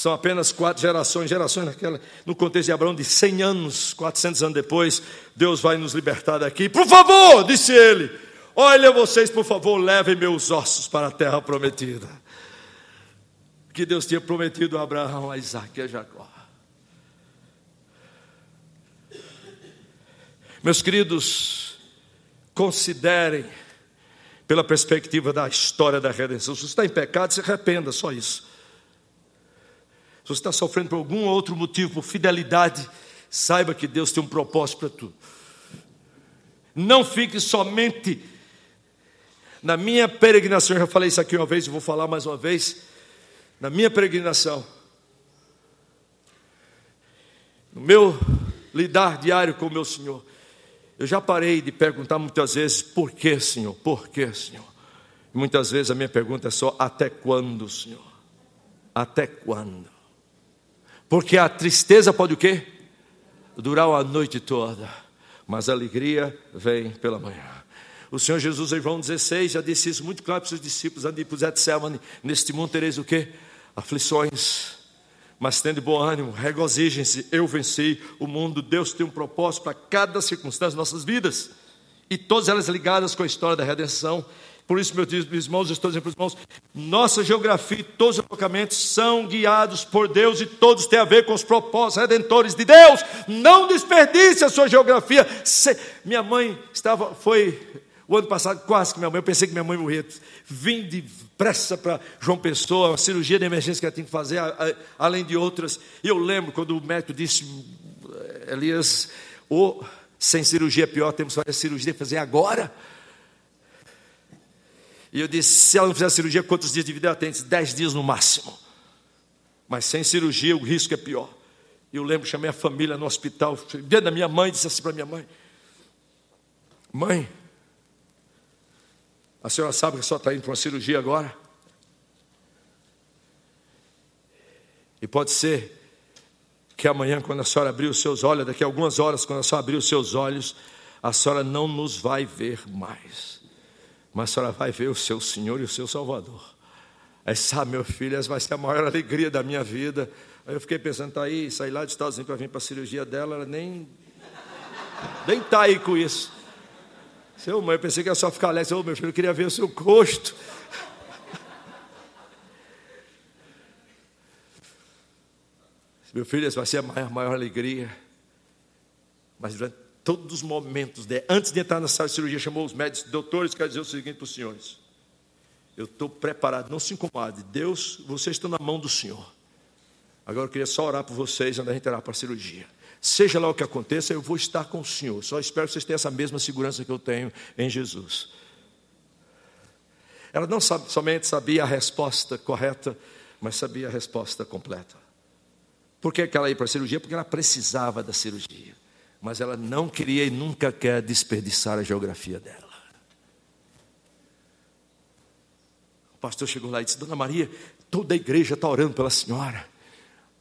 são apenas quatro gerações, gerações naquela, no contexto de Abraão, de 100 anos, 400 anos depois, Deus vai nos libertar daqui. Por favor, disse ele, olha vocês, por favor, levem meus ossos para a terra prometida. Que Deus tinha prometido a Abraão, a Isaac e a Jacó. Meus queridos, considerem, pela perspectiva da história da redenção, se você está em pecado, se arrependa, só isso. Você está sofrendo por algum outro motivo, por fidelidade, saiba que Deus tem um propósito para tudo. Não fique somente na minha peregrinação, eu já falei isso aqui uma vez e vou falar mais uma vez. Na minha peregrinação, no meu lidar diário com o meu Senhor, eu já parei de perguntar muitas vezes: por que, Senhor? Por que, Senhor? Muitas vezes a minha pergunta é só: até quando, Senhor? Até quando? Porque a tristeza pode o quê? Durar a noite toda, mas a alegria vem pela manhã. O Senhor Jesus, em João 16, já disse isso muito claro para os seus discípulos, andem para Getsemane, neste mundo tereis o quê? Aflições, mas tendo bom ânimo, regozijem-se, eu venci o mundo, Deus tem um propósito para cada circunstância das nossas vidas, e todas elas ligadas com a história da redenção, por isso, meus irmãos, estou dizendo para os irmãos, nossa geografia e todos os alocamentos são guiados por Deus e todos têm a ver com os propósitos redentores de Deus. Não desperdice a sua geografia. Se, minha mãe estava, foi o ano passado, quase que minha mãe, eu pensei que minha mãe morria. Vim depressa para João Pessoa, uma cirurgia de emergência que ela tinha que fazer, além de outras. E eu lembro quando o médico disse, Elias, ou sem cirurgia é pior, temos que fazer cirurgia, fazer agora. E eu disse: se ela não fizer cirurgia, quantos dias de vida ela tem? Disse, dez dias no máximo. Mas sem cirurgia o risco é pior. E eu lembro, chamei a família no hospital, dentro da minha mãe, disse assim para minha mãe: Mãe, a senhora sabe que a senhora está indo para uma cirurgia agora? E pode ser que amanhã, quando a senhora abrir os seus olhos, daqui a algumas horas, quando a senhora abrir os seus olhos, a senhora não nos vai ver mais, mas a senhora vai ver o seu Senhor e o seu Salvador. Aí sabe, meu filho, essa vai ser a maior alegria da minha vida. Aí eu fiquei pensando, tá aí, sair lá de Estados Unidos para vir para a cirurgia dela, ela nem nem está aí com isso. Seu mãe, eu pensei que ia só ficar alegre. Ô, meu filho, eu queria ver o seu rosto. Meu filho, essa vai ser a maior, maior alegria. Mas durante todos os momentos, de, antes de entrar na sala de cirurgia, chamou os médicos, doutores, quero dizer o seguinte para os senhores. Eu estou preparado, não se incomode. Deus, vocês estão na mão do Senhor. Agora eu queria só orar por vocês antes gente entrar para a cirurgia. Seja lá o que aconteça, eu vou estar com o Senhor. Só espero que vocês tenham essa mesma segurança que eu tenho em Jesus. Ela não sabe, somente sabia a resposta correta, mas sabia a resposta completa. Por que ela ia para a cirurgia? Porque ela precisava da cirurgia. Mas ela não queria e nunca quer desperdiçar a geografia dela. O pastor chegou lá e disse: Dona Maria, toda a igreja está orando pela senhora.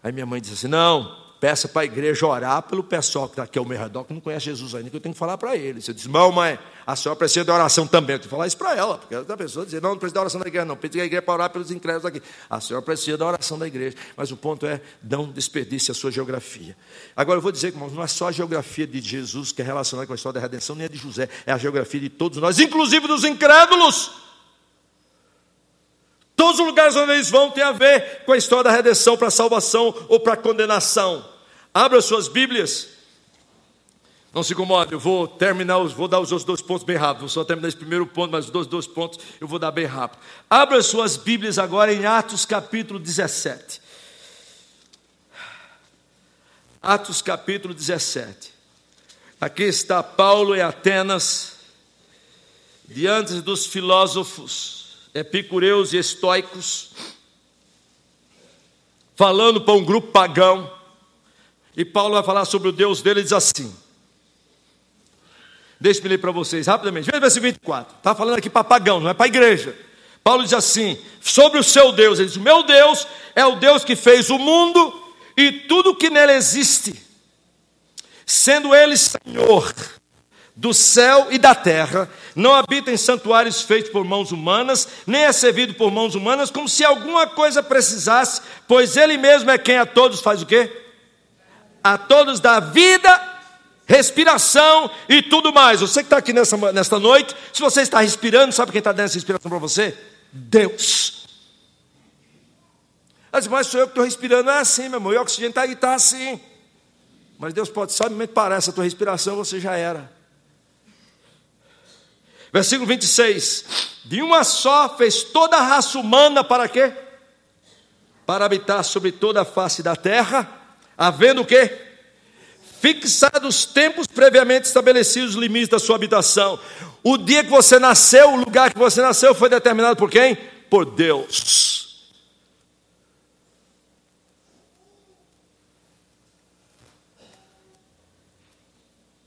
Aí minha mãe disse assim: Não, peça para a igreja orar pelo pessoal que está aqui ao meu redor, que não conhece Jesus ainda, que eu tenho que falar para eles. Você diz, irmão, mãe, a senhora precisa de oração também. Eu tenho que falar isso para ela, porque a pessoa diz, não, não precisa da oração da igreja, não, precisa da igreja para orar pelos incrédulos aqui. A senhora precisa da oração da igreja, mas o ponto é, não desperdice a sua geografia. Agora eu vou dizer, irmãos, não é só a geografia de Jesus que é relacionada com a história da redenção, nem a de José, é a geografia de todos nós, inclusive dos incrédulos. Todos os lugares onde eles vão tem a ver com a história da redenção para salvação ou para condenação. Abra suas Bíblias. Não se incomode, eu vou terminar, vou dar os outros dois pontos bem rápido. Vou só terminar esse primeiro ponto, mas os dois, dois pontos eu vou dar bem rápido. Abra suas Bíblias agora em Atos capítulo 17. Atos capítulo 17. Aqui está Paulo em Atenas, diante dos filósofos epicureus e estoicos, falando para um grupo pagão. E Paulo vai falar sobre o Deus dele e diz assim: Deixa-me ler para vocês rapidamente. Veja o versículo 24. Está falando aqui para pagão, não é para a igreja. Paulo diz assim: sobre o seu Deus, ele diz: meu Deus é o Deus que fez o mundo e tudo que nele existe, sendo ele Senhor do céu e da terra, não habita em santuários feitos por mãos humanas, nem é servido por mãos humanas, como se alguma coisa precisasse, pois Ele mesmo é quem a todos faz o quê? A todos dá vida, respiração e tudo mais. Você que está aqui nessa, nesta noite, se você está respirando, sabe quem está dando essa respiração para você? Deus. Mas, mas sou eu que estou respirando, é assim, meu amor, e o oxigênio está aí, está assim. Mas Deus pode, sabe, parar essa tua respiração, você já era. Versículo 26. De uma só fez toda a raça humana para quê? Para habitar sobre toda a face da terra, havendo o quê? Fixados tempos previamente estabelecidos os limites da sua habitação. O dia que você nasceu, o lugar que você nasceu foi determinado por quem? Por Deus.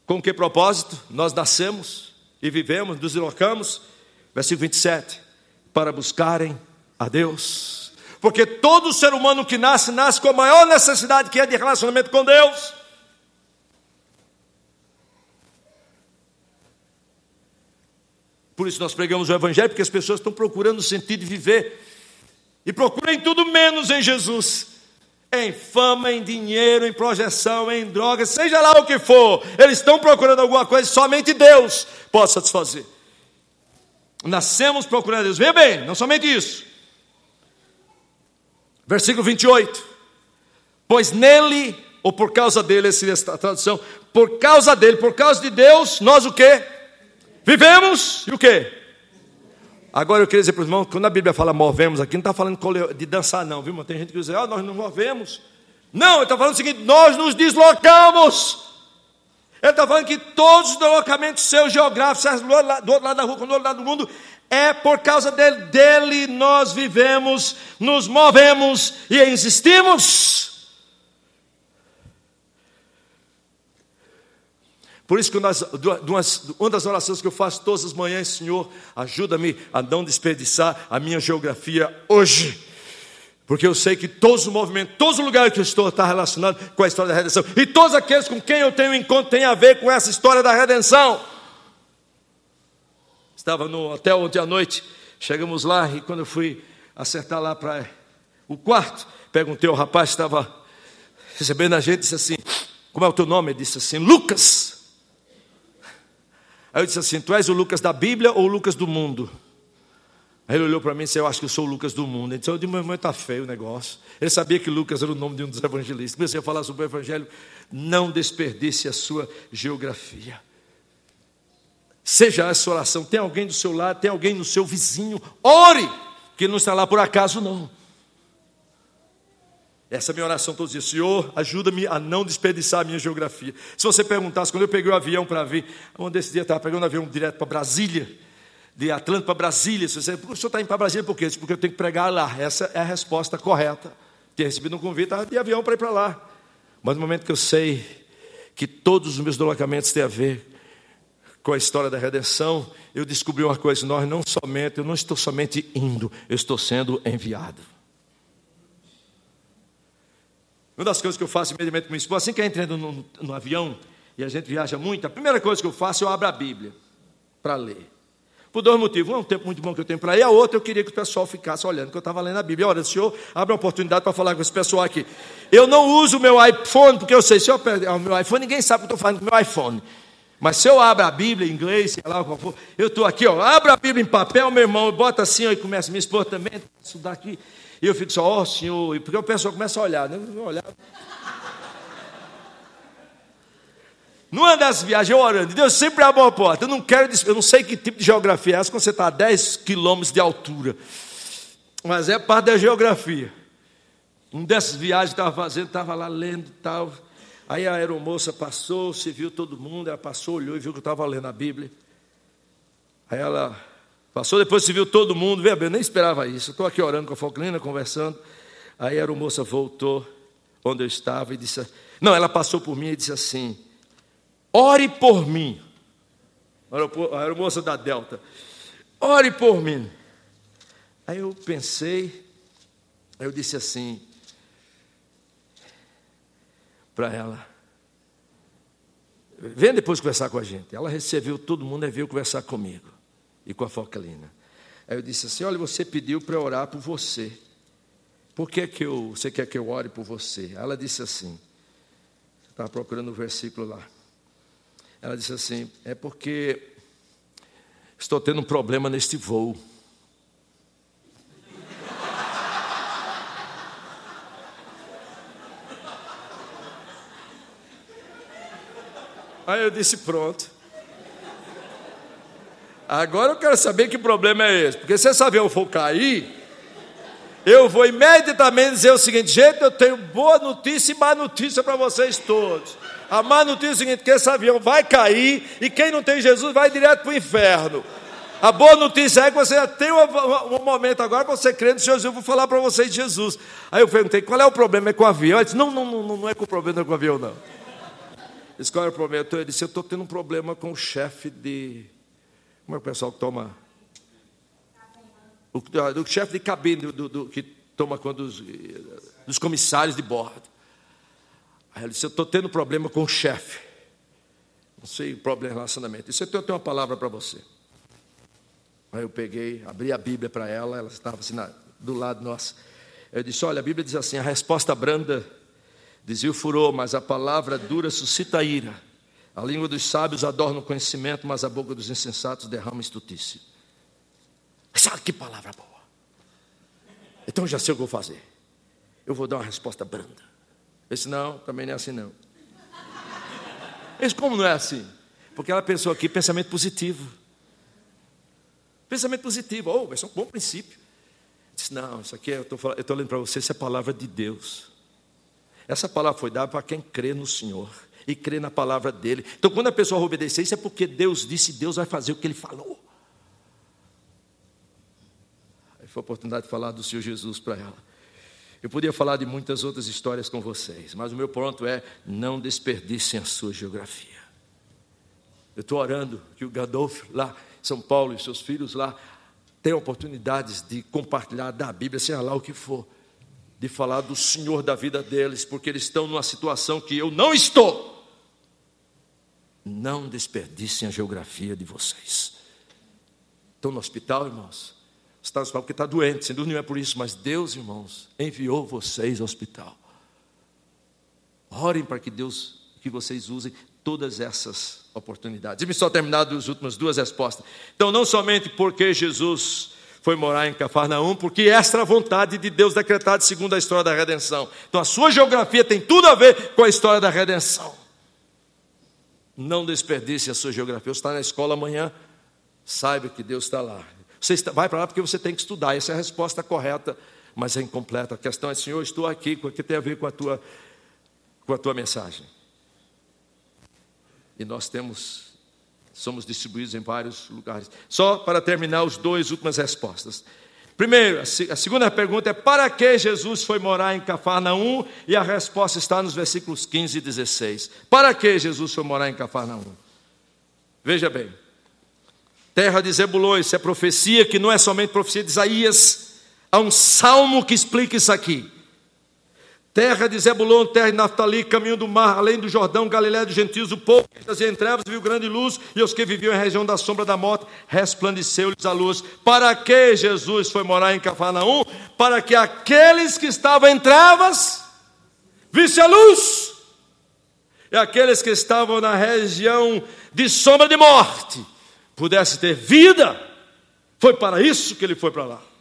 Com que propósito nós nascemos? E vivemos, nos deslocamos, versículo 27, para buscarem a Deus. Porque todo ser humano que nasce, nasce com a maior necessidade que é de relacionamento com Deus. Por isso nós pregamos o Evangelho, porque as pessoas estão procurando o sentido de viver. E procuram tudo menos em Jesus. Em fama, em dinheiro, em projeção, em drogas, seja lá o que for. Eles estão procurando alguma coisa, somente Deus pode satisfazer. Nascemos procurando Deus. Veja bem, não somente isso. Versículo 28. Pois nele, ou por causa dele, essa tradução, por causa dele, por causa de Deus, nós o que? Vivemos e o que? Agora eu queria dizer para os irmãos, quando a Bíblia fala movemos aqui, não está falando de dançar, não, viu? Tem gente que diz, ah, nós não movemos. Não, ele está falando o seguinte: nós nos deslocamos. Ele está falando que todos os deslocamentos seus geográficos, do outro lado da rua, do outro lado do mundo, É por causa dele, dele nós vivemos, nos movemos e existimos. Por isso que uma das orações que eu faço todas as manhãs, Senhor, ajuda-me a não desperdiçar a minha geografia hoje. Porque eu sei que todos os movimentos, todos os lugares que eu estou está relacionado com a história da redenção. E todos aqueles com quem eu tenho encontro têm a ver com essa história da redenção. Estava no hotel ontem à noite, chegamos lá e quando eu fui acertar lá para o quarto, perguntei ao rapaz que estava recebendo a gente, disse assim, como é o teu nome? Ele disse assim, Lucas. Aí eu disse assim: Tu és o Lucas da Bíblia ou o Lucas do mundo? Aí ele olhou para mim e disse: Eu acho que eu sou o Lucas do mundo. Ele disse: Eu disse, meu irmão, está feio o negócio. Ele sabia que Lucas era o nome de um dos evangelistas. Comecei a falar sobre o evangelho. Não desperdice a sua geografia. Seja essa oração. Tem alguém do seu lado, tem alguém no seu vizinho. Ore, que não está lá por acaso, não. Essa é a minha oração todos os dias. Senhor, ajuda-me a não desperdiçar a minha geografia. Se você perguntasse, quando eu peguei o avião para vir, um desses dias eu estava pegando o avião direto para Brasília, de Atlanta para Brasília. Se você, o senhor está indo para Brasília por quê? Porque eu tenho que pregar lá. Essa é a resposta correta. Tinha recebido um convite de avião para ir para lá. Mas no momento que eu sei que todos os meus deslocamentos têm a ver com a história da redenção, eu descobri uma coisa: nós não somente, eu não estou somente indo, eu estou sendo enviado. Uma das coisas que eu faço imediatamente com minha esposa, assim que entra no, no avião e a gente viaja muito, a primeira coisa que eu faço, eu abro a Bíblia para ler. Por dois motivos. Um é um tempo muito bom que eu tenho para ir, a outra eu queria que o pessoal ficasse olhando, que eu estava lendo a Bíblia. Olha, o senhor abre uma oportunidade para falar com esse pessoal aqui. Eu não uso o meu iPhone, porque eu sei, se eu perder o meu iPhone, ninguém sabe o que eu estou fazendo com o meu iPhone. Mas se eu abro a Bíblia em inglês, sei lá qual for, eu estou aqui, ó, abro a Bíblia em papel, meu irmão, bota assim, e começa, minha esposa também, estudar aqui. E eu fico só, ó oh, Senhor, porque o pessoal começa a olhar, né? Olhar. Numa das viagens, eu orando, Deus sempre abre uma porta. Eu não quero, eu não sei que tipo de geografia é essa, quando você está a 10 quilômetros de altura. Mas é parte da geografia. Um dessas viagens que estava fazendo, estava lá lendo e tal. Aí a aeromoça passou, se viu todo mundo, ela passou, olhou e viu que eu estava lendo a Bíblia. Aí ela Passou, depois se viu todo mundo, veja eu nem esperava isso. Estou aqui orando com a Falclina, conversando. Aí a aeromoça voltou onde eu estava e disse: Não, ela passou por mim e disse assim: Ore por mim. A aeromoça da Delta, ore por mim. Aí eu pensei, eu disse assim para ela: Vem depois conversar com a gente. Ela recebeu todo mundo e veio conversar comigo e com a Focalina. Aí eu disse assim: Olha, você pediu para eu orar por você. Por que, que eu, você quer que eu ore por você? Ela disse assim: Estava procurando o um versículo lá. Ela disse assim: É porque estou tendo um problema neste voo. Aí eu disse: Pronto. Agora eu quero saber que problema é esse, porque se esse avião for cair, eu vou imediatamente dizer o seguinte: gente, eu tenho boa notícia e má notícia para vocês todos. A má notícia é o seguinte: que esse avião vai cair e quem não tem Jesus vai direto para o inferno. A boa notícia é que você já tem um, momento agora para você no Senhor Jesus. Eu vou falar para vocês de Jesus. Aí eu perguntei: qual é o problema? É com o avião? Ele disse: não, não, não, não é com o problema é com o avião, não. Ele disse: qual é o problema? Ele disse: eu estou tendo um problema com o chefe de como é o pessoal que toma? O, o chefe de cabine do, do, que toma conta dos, dos comissários de bordo. Aí ele disse: Eu estou tendo problema com o chefe. Não sei o problema de relacionamento. Isso eu tenho uma palavra para você. Aí eu peguei, abri a Bíblia para ela, ela estava assim na, do lado nosso. Eu disse: Olha, a Bíblia diz assim: a resposta branda dizia o furor, mas a palavra dura suscita ira. A língua dos sábios adorna o conhecimento, mas a boca dos insensatos derrama estutice. Sabe que palavra boa. Então já sei o que vou fazer. Eu vou dar uma resposta branda. Esse não, também não é assim não. Esse como não é assim? Porque ela pensou aqui pensamento positivo. Pensamento positivo, oh, esse é um bom princípio. Disse, não, isso aqui é, eu estou lendo para você, isso é a palavra de Deus. Essa palavra foi dada para quem crê no Senhor e crer na palavra dele. Então, quando a pessoa obedecer, isso é porque Deus disse, Deus vai fazer o que ele falou. foi a oportunidade de falar do Senhor Jesus para ela. Eu podia falar de muitas outras histórias com vocês, mas o meu ponto é: não desperdicem a sua geografia. Eu estou orando que o Gadolfo, lá em São Paulo, e seus filhos lá, tenham oportunidades de compartilhar da Bíblia, seja lá o que for, de falar do Senhor da vida deles, porque eles estão numa situação que eu não estou. Não desperdicem a geografia de vocês. Estão no hospital, irmãos? Está no hospital porque está doente, sem dúvida não é por isso, mas Deus, irmãos, enviou vocês ao hospital. Orem para que Deus, que vocês usem todas essas oportunidades. E me só terminar as últimas duas respostas. Então, não somente porque Jesus foi morar em Cafarnaum, porque esta é a vontade de Deus decretada segundo a história da redenção. Então, a sua geografia tem tudo a ver com a história da redenção. Não desperdice a sua geografia. Você está na escola amanhã, saiba que Deus está lá. Você vai para lá porque você tem que estudar. Essa é a resposta correta, mas é incompleta. A questão é, Senhor, estou aqui, o que tem a ver com a tua, com a tua mensagem? E nós temos, somos distribuídos em vários lugares. Só para terminar, as duas últimas respostas. Primeiro, a segunda pergunta é: para que Jesus foi morar em Cafarnaum? E a resposta está nos versículos 15 e 16. Para que Jesus foi morar em Cafarnaum? Veja bem, terra de Zebulon, isso é profecia que não é somente profecia de Isaías, há um salmo que explica isso aqui. Terra de Zebulon, terra de Naftali, caminho do mar, além do Jordão, Galiléia dos gentios, o povo que estava em trevas viu grande luz, e os que viviam em região da sombra da morte, resplandeceu-lhes a luz. Para que Jesus foi morar em Cafarnaum? Para que aqueles que estavam em trevas vissem a luz. E aqueles que estavam na região de sombra de morte pudessem ter vida. Foi para isso que ele foi para lá.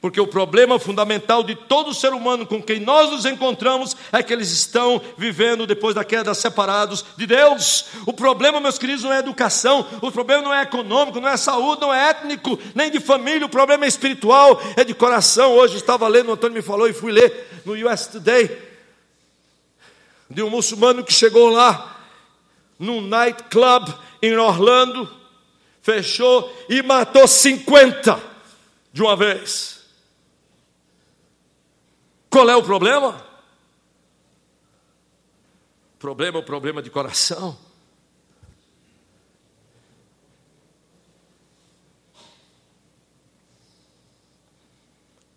Porque o problema fundamental de todo ser humano com quem nós nos encontramos é que eles estão vivendo depois da queda separados de Deus. O problema, meus queridos, não é educação, o problema não é econômico, não é saúde, não é étnico, nem de família, o problema é espiritual, é de coração. Hoje estava lendo, o Antônio me falou e fui ler no US Today de um muçulmano que chegou lá num nightclub em Orlando, fechou e matou 50 de uma vez. Qual é o problema? O problema é o problema de coração.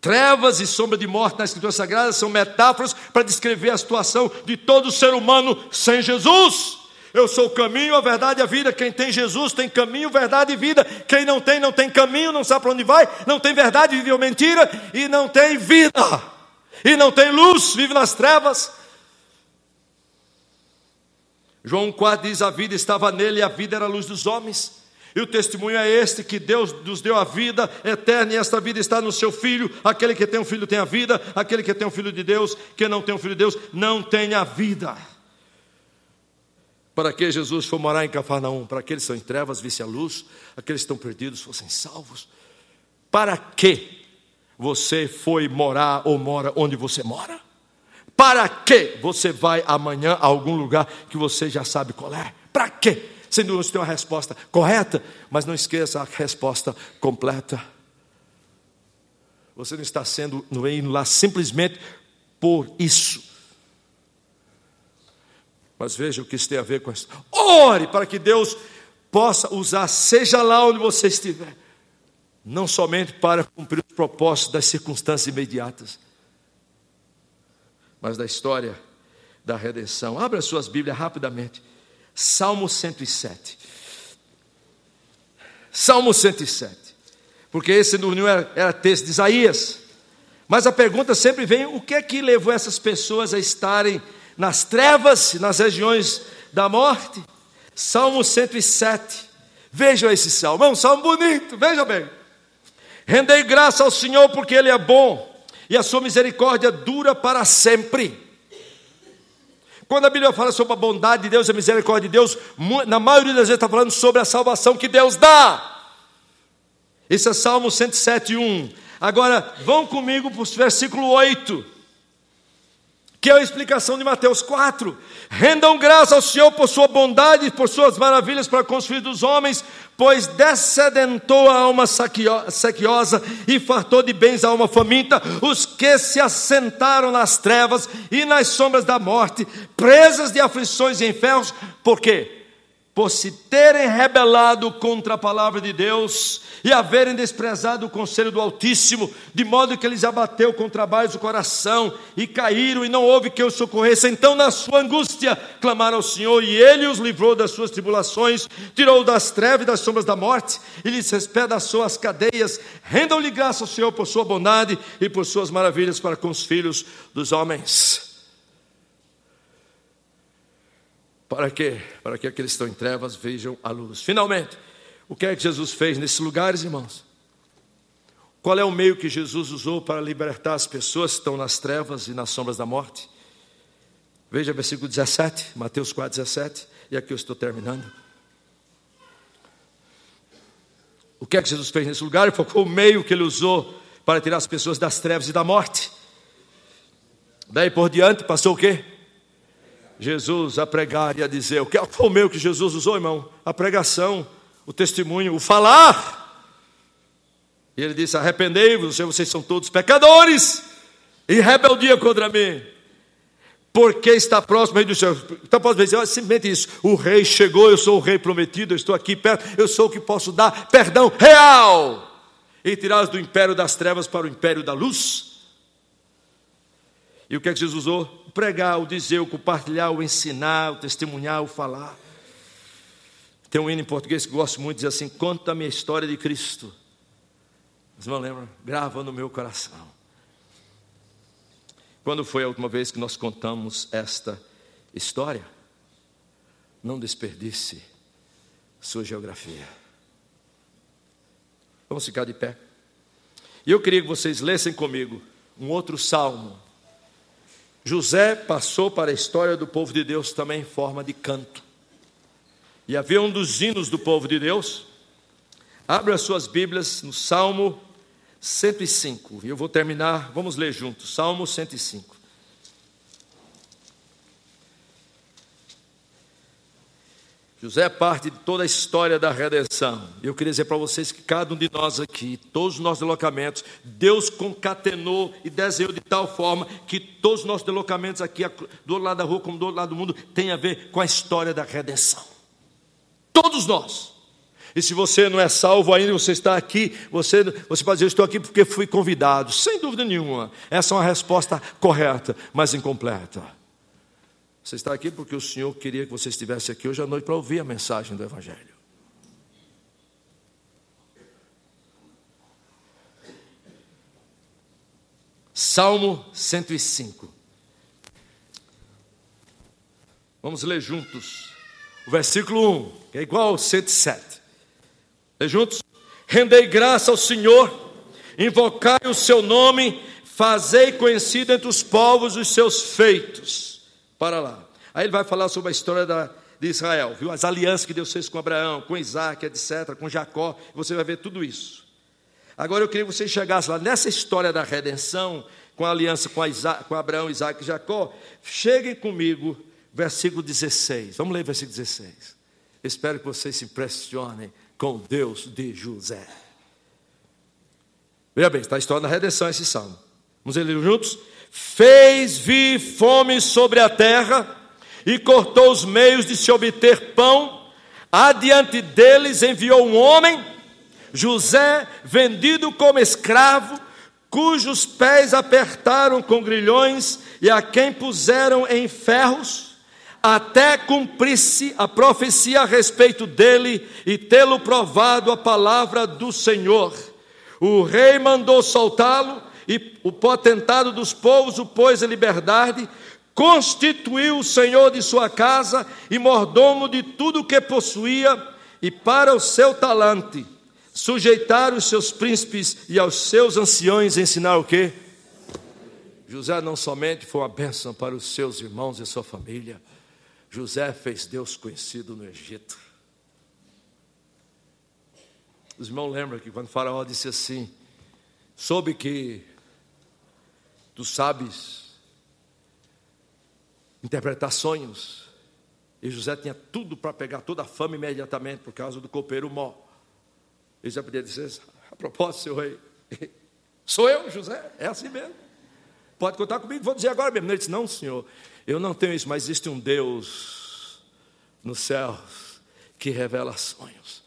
Trevas e sombra de morte na Escritura Sagrada são metáforas para descrever a situação de todo ser humano sem Jesus. Eu sou o caminho, a verdade e a vida. Quem tem Jesus tem caminho, verdade e vida. Quem não tem, não tem caminho, não sabe para onde vai, não tem verdade, viveu mentira e não tem vida e não tem luz, vive nas trevas. João 4 diz: A vida estava nele e a vida era a luz dos homens. E o testemunho é este: que Deus nos deu a vida eterna, e esta vida está no seu filho. Aquele que tem um filho tem a vida, aquele que tem um filho de Deus, que não tem um filho de Deus, não tem a vida. Para que Jesus foi morar em Cafarnaum? Para aqueles que estão em trevas, visse a luz, aqueles que estão perdidos fossem salvos. Para que você foi morar ou mora onde você mora? Para que você vai amanhã a algum lugar que você já sabe qual é? Para quê? Sem dúvida você tem uma resposta correta, mas não esqueça a resposta completa. Você não está sendo no indo lá simplesmente por isso. Mas veja o que isso tem a ver com isso. Ore para que Deus possa usar, seja lá onde você estiver, não somente para cumprir os propósitos das circunstâncias imediatas, mas da história da redenção. Abra suas Bíblias rapidamente. Salmo 107. Salmo 107. Porque esse no era, era texto de Isaías. Mas a pergunta sempre vem: o que é que levou essas pessoas a estarem nas trevas, nas regiões da morte? Salmo 107. Vejam esse salmo, é um salmo bonito, veja bem. Rendei graça ao Senhor porque Ele é bom e a sua misericórdia dura para sempre. Quando a Bíblia fala sobre a bondade de Deus e a misericórdia de Deus, na maioria das vezes está falando sobre a salvação que Deus dá. Esse é Salmo 107, 1. Agora, vão comigo para o versículo 8, que é a explicação de Mateus 4. Rendam graça ao Senhor por sua bondade, por suas maravilhas para construir dos homens, pois descedentou a alma sequiosa e fartou de bens a alma faminta, os que se assentaram nas trevas e nas sombras da morte, presas de aflições e enferros, por quê? Por se terem rebelado contra a palavra de Deus e haverem desprezado o conselho do Altíssimo, de modo que eles abateu com trabalhos o coração e caíram e não houve que os socorresse. Então, na sua angústia, clamaram ao Senhor e ele os livrou das suas tribulações, tirou das trevas e das sombras da morte e lhes despedaçou as cadeias. Rendam-lhe graça ao Senhor por sua bondade e por suas maravilhas para com os filhos dos homens. Para quê? Para que aqueles que estão em trevas vejam a luz. Finalmente, o que é que Jesus fez nesses lugares, irmãos? Qual é o meio que Jesus usou para libertar as pessoas que estão nas trevas e nas sombras da morte? Veja versículo 17, Mateus 4, 17, e aqui eu estou terminando. O que é que Jesus fez nesse lugar? E qual o meio que ele usou para tirar as pessoas das trevas e da morte? Daí por diante passou o quê? Jesus a pregar e a dizer. O que foi o meu que Jesus usou, irmão? A pregação, o testemunho, o falar. E ele disse: Arrependei-vos, vocês são todos pecadores e rebeldia contra mim. Porque está próximo aí do céu. Então pode dizer, olha, simplesmente isso. O rei chegou, eu sou o rei prometido, eu estou aqui perto, eu sou o que posso dar perdão real. E tirá-los do império das trevas para o império da luz. E o que é que Jesus usou? Pregar, o dizer, o compartilhar, o ensinar, o testemunhar, o falar. Tem um hino em português que gosto muito, diz assim: Conta a minha história de Cristo. Vocês não lembram? Grava no meu coração. Quando foi a última vez que nós contamos esta história? Não desperdice sua geografia. Vamos ficar de pé. E eu queria que vocês lessem comigo um outro salmo José passou para a história do povo de Deus também em forma de canto. E havia um dos hinos do povo de Deus. Abra as suas Bíblias no Salmo 105. E eu vou terminar, vamos ler juntos. Salmo 105. José é parte de toda a história da redenção. Eu queria dizer para vocês que cada um de nós aqui, todos os nossos deslocamentos, Deus concatenou e desenhou de tal forma que todos os nossos deslocamentos aqui, do outro lado da rua como do outro lado do mundo, tem a ver com a história da redenção. Todos nós. E se você não é salvo ainda, você está aqui, você, você pode dizer, eu estou aqui porque fui convidado. Sem dúvida nenhuma. Essa é uma resposta correta, mas incompleta. Você está aqui porque o Senhor queria que você estivesse aqui hoje à noite para ouvir a mensagem do Evangelho. Salmo 105. Vamos ler juntos o versículo 1, que é igual ao 107. Lê juntos. Rendei graça ao Senhor, invocai o seu nome, fazei conhecido entre os povos os seus feitos para lá. Aí ele vai falar sobre a história da, de Israel, viu? As alianças que Deus fez com Abraão, com Isaac, etc., com Jacó. Você vai ver tudo isso. Agora eu queria que você chegasse lá nessa história da redenção, com a aliança com, Isaac, com Abraão, Isaac e Jacó. Cheguem comigo, versículo 16. Vamos ler versículo 16. Espero que vocês se impressionem com Deus de José. Veja bem, está a história da redenção, esse salmo. Vamos ler juntos? Fez vir fome sobre a terra e cortou os meios de se obter pão. Adiante deles enviou um homem, José, vendido como escravo, cujos pés apertaram com grilhões e a quem puseram em ferros, até cumprisse a profecia a respeito dele e tê-lo provado a palavra do Senhor. O rei mandou soltá-lo e o potentado dos povos o pôs em liberdade, constituiu o senhor de sua casa e mordomo de tudo o que possuía, e para o seu talante sujeitar os seus príncipes e aos seus anciões ensinar o quê? José não somente foi uma bênção para os seus irmãos e sua família, José fez Deus conhecido no Egito. Os irmãos lembram que quando faraó disse assim, soube que Tu sabes interpretar sonhos. E José tinha tudo para pegar toda a fama imediatamente por causa do copeiro mó. Ele já podia dizer: a propósito, seu rei, sou eu, José, é assim mesmo. Pode contar comigo, vou dizer agora mesmo. Ele disse: Não, senhor, eu não tenho isso, mas existe um Deus nos céus que revela sonhos.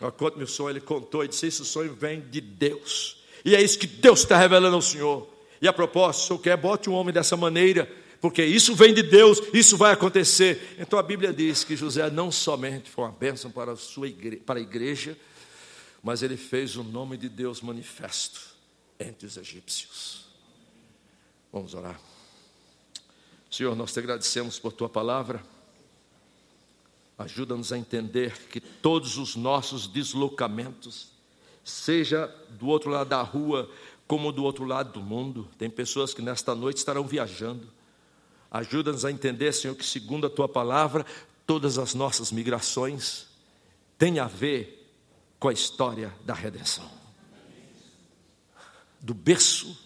Eu conto-me o sonho, ele contou e disse: Esse sonho vem de Deus. E é isso que Deus está revelando ao Senhor. E a propósito, se eu quer, bote um homem dessa maneira, porque isso vem de Deus, isso vai acontecer. Então a Bíblia diz que José não somente foi uma bênção para a, sua igreja, para a igreja, mas ele fez o nome de Deus manifesto entre os egípcios. Vamos orar. Senhor, nós te agradecemos por tua palavra. Ajuda-nos a entender que todos os nossos deslocamentos, seja do outro lado da rua, como do outro lado do mundo, tem pessoas que nesta noite estarão viajando. Ajuda-nos a entender, Senhor, que segundo a tua palavra, todas as nossas migrações têm a ver com a história da redenção. Do berço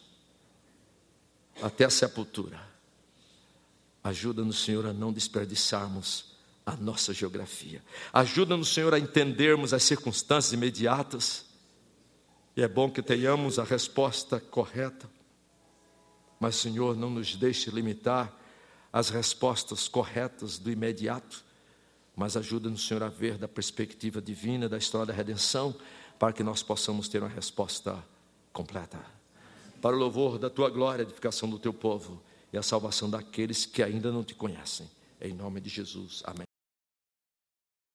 até a sepultura. Ajuda-nos, Senhor, a não desperdiçarmos a nossa geografia. Ajuda-nos, Senhor, a entendermos as circunstâncias imediatas. E é bom que tenhamos a resposta correta. Mas, Senhor, não nos deixe limitar as respostas corretas do imediato, mas ajuda-nos, Senhor, a ver da perspectiva divina da história da redenção, para que nós possamos ter uma resposta completa. Para o louvor da tua glória, a edificação do teu povo e a salvação daqueles que ainda não te conhecem. Em nome de Jesus. Amém.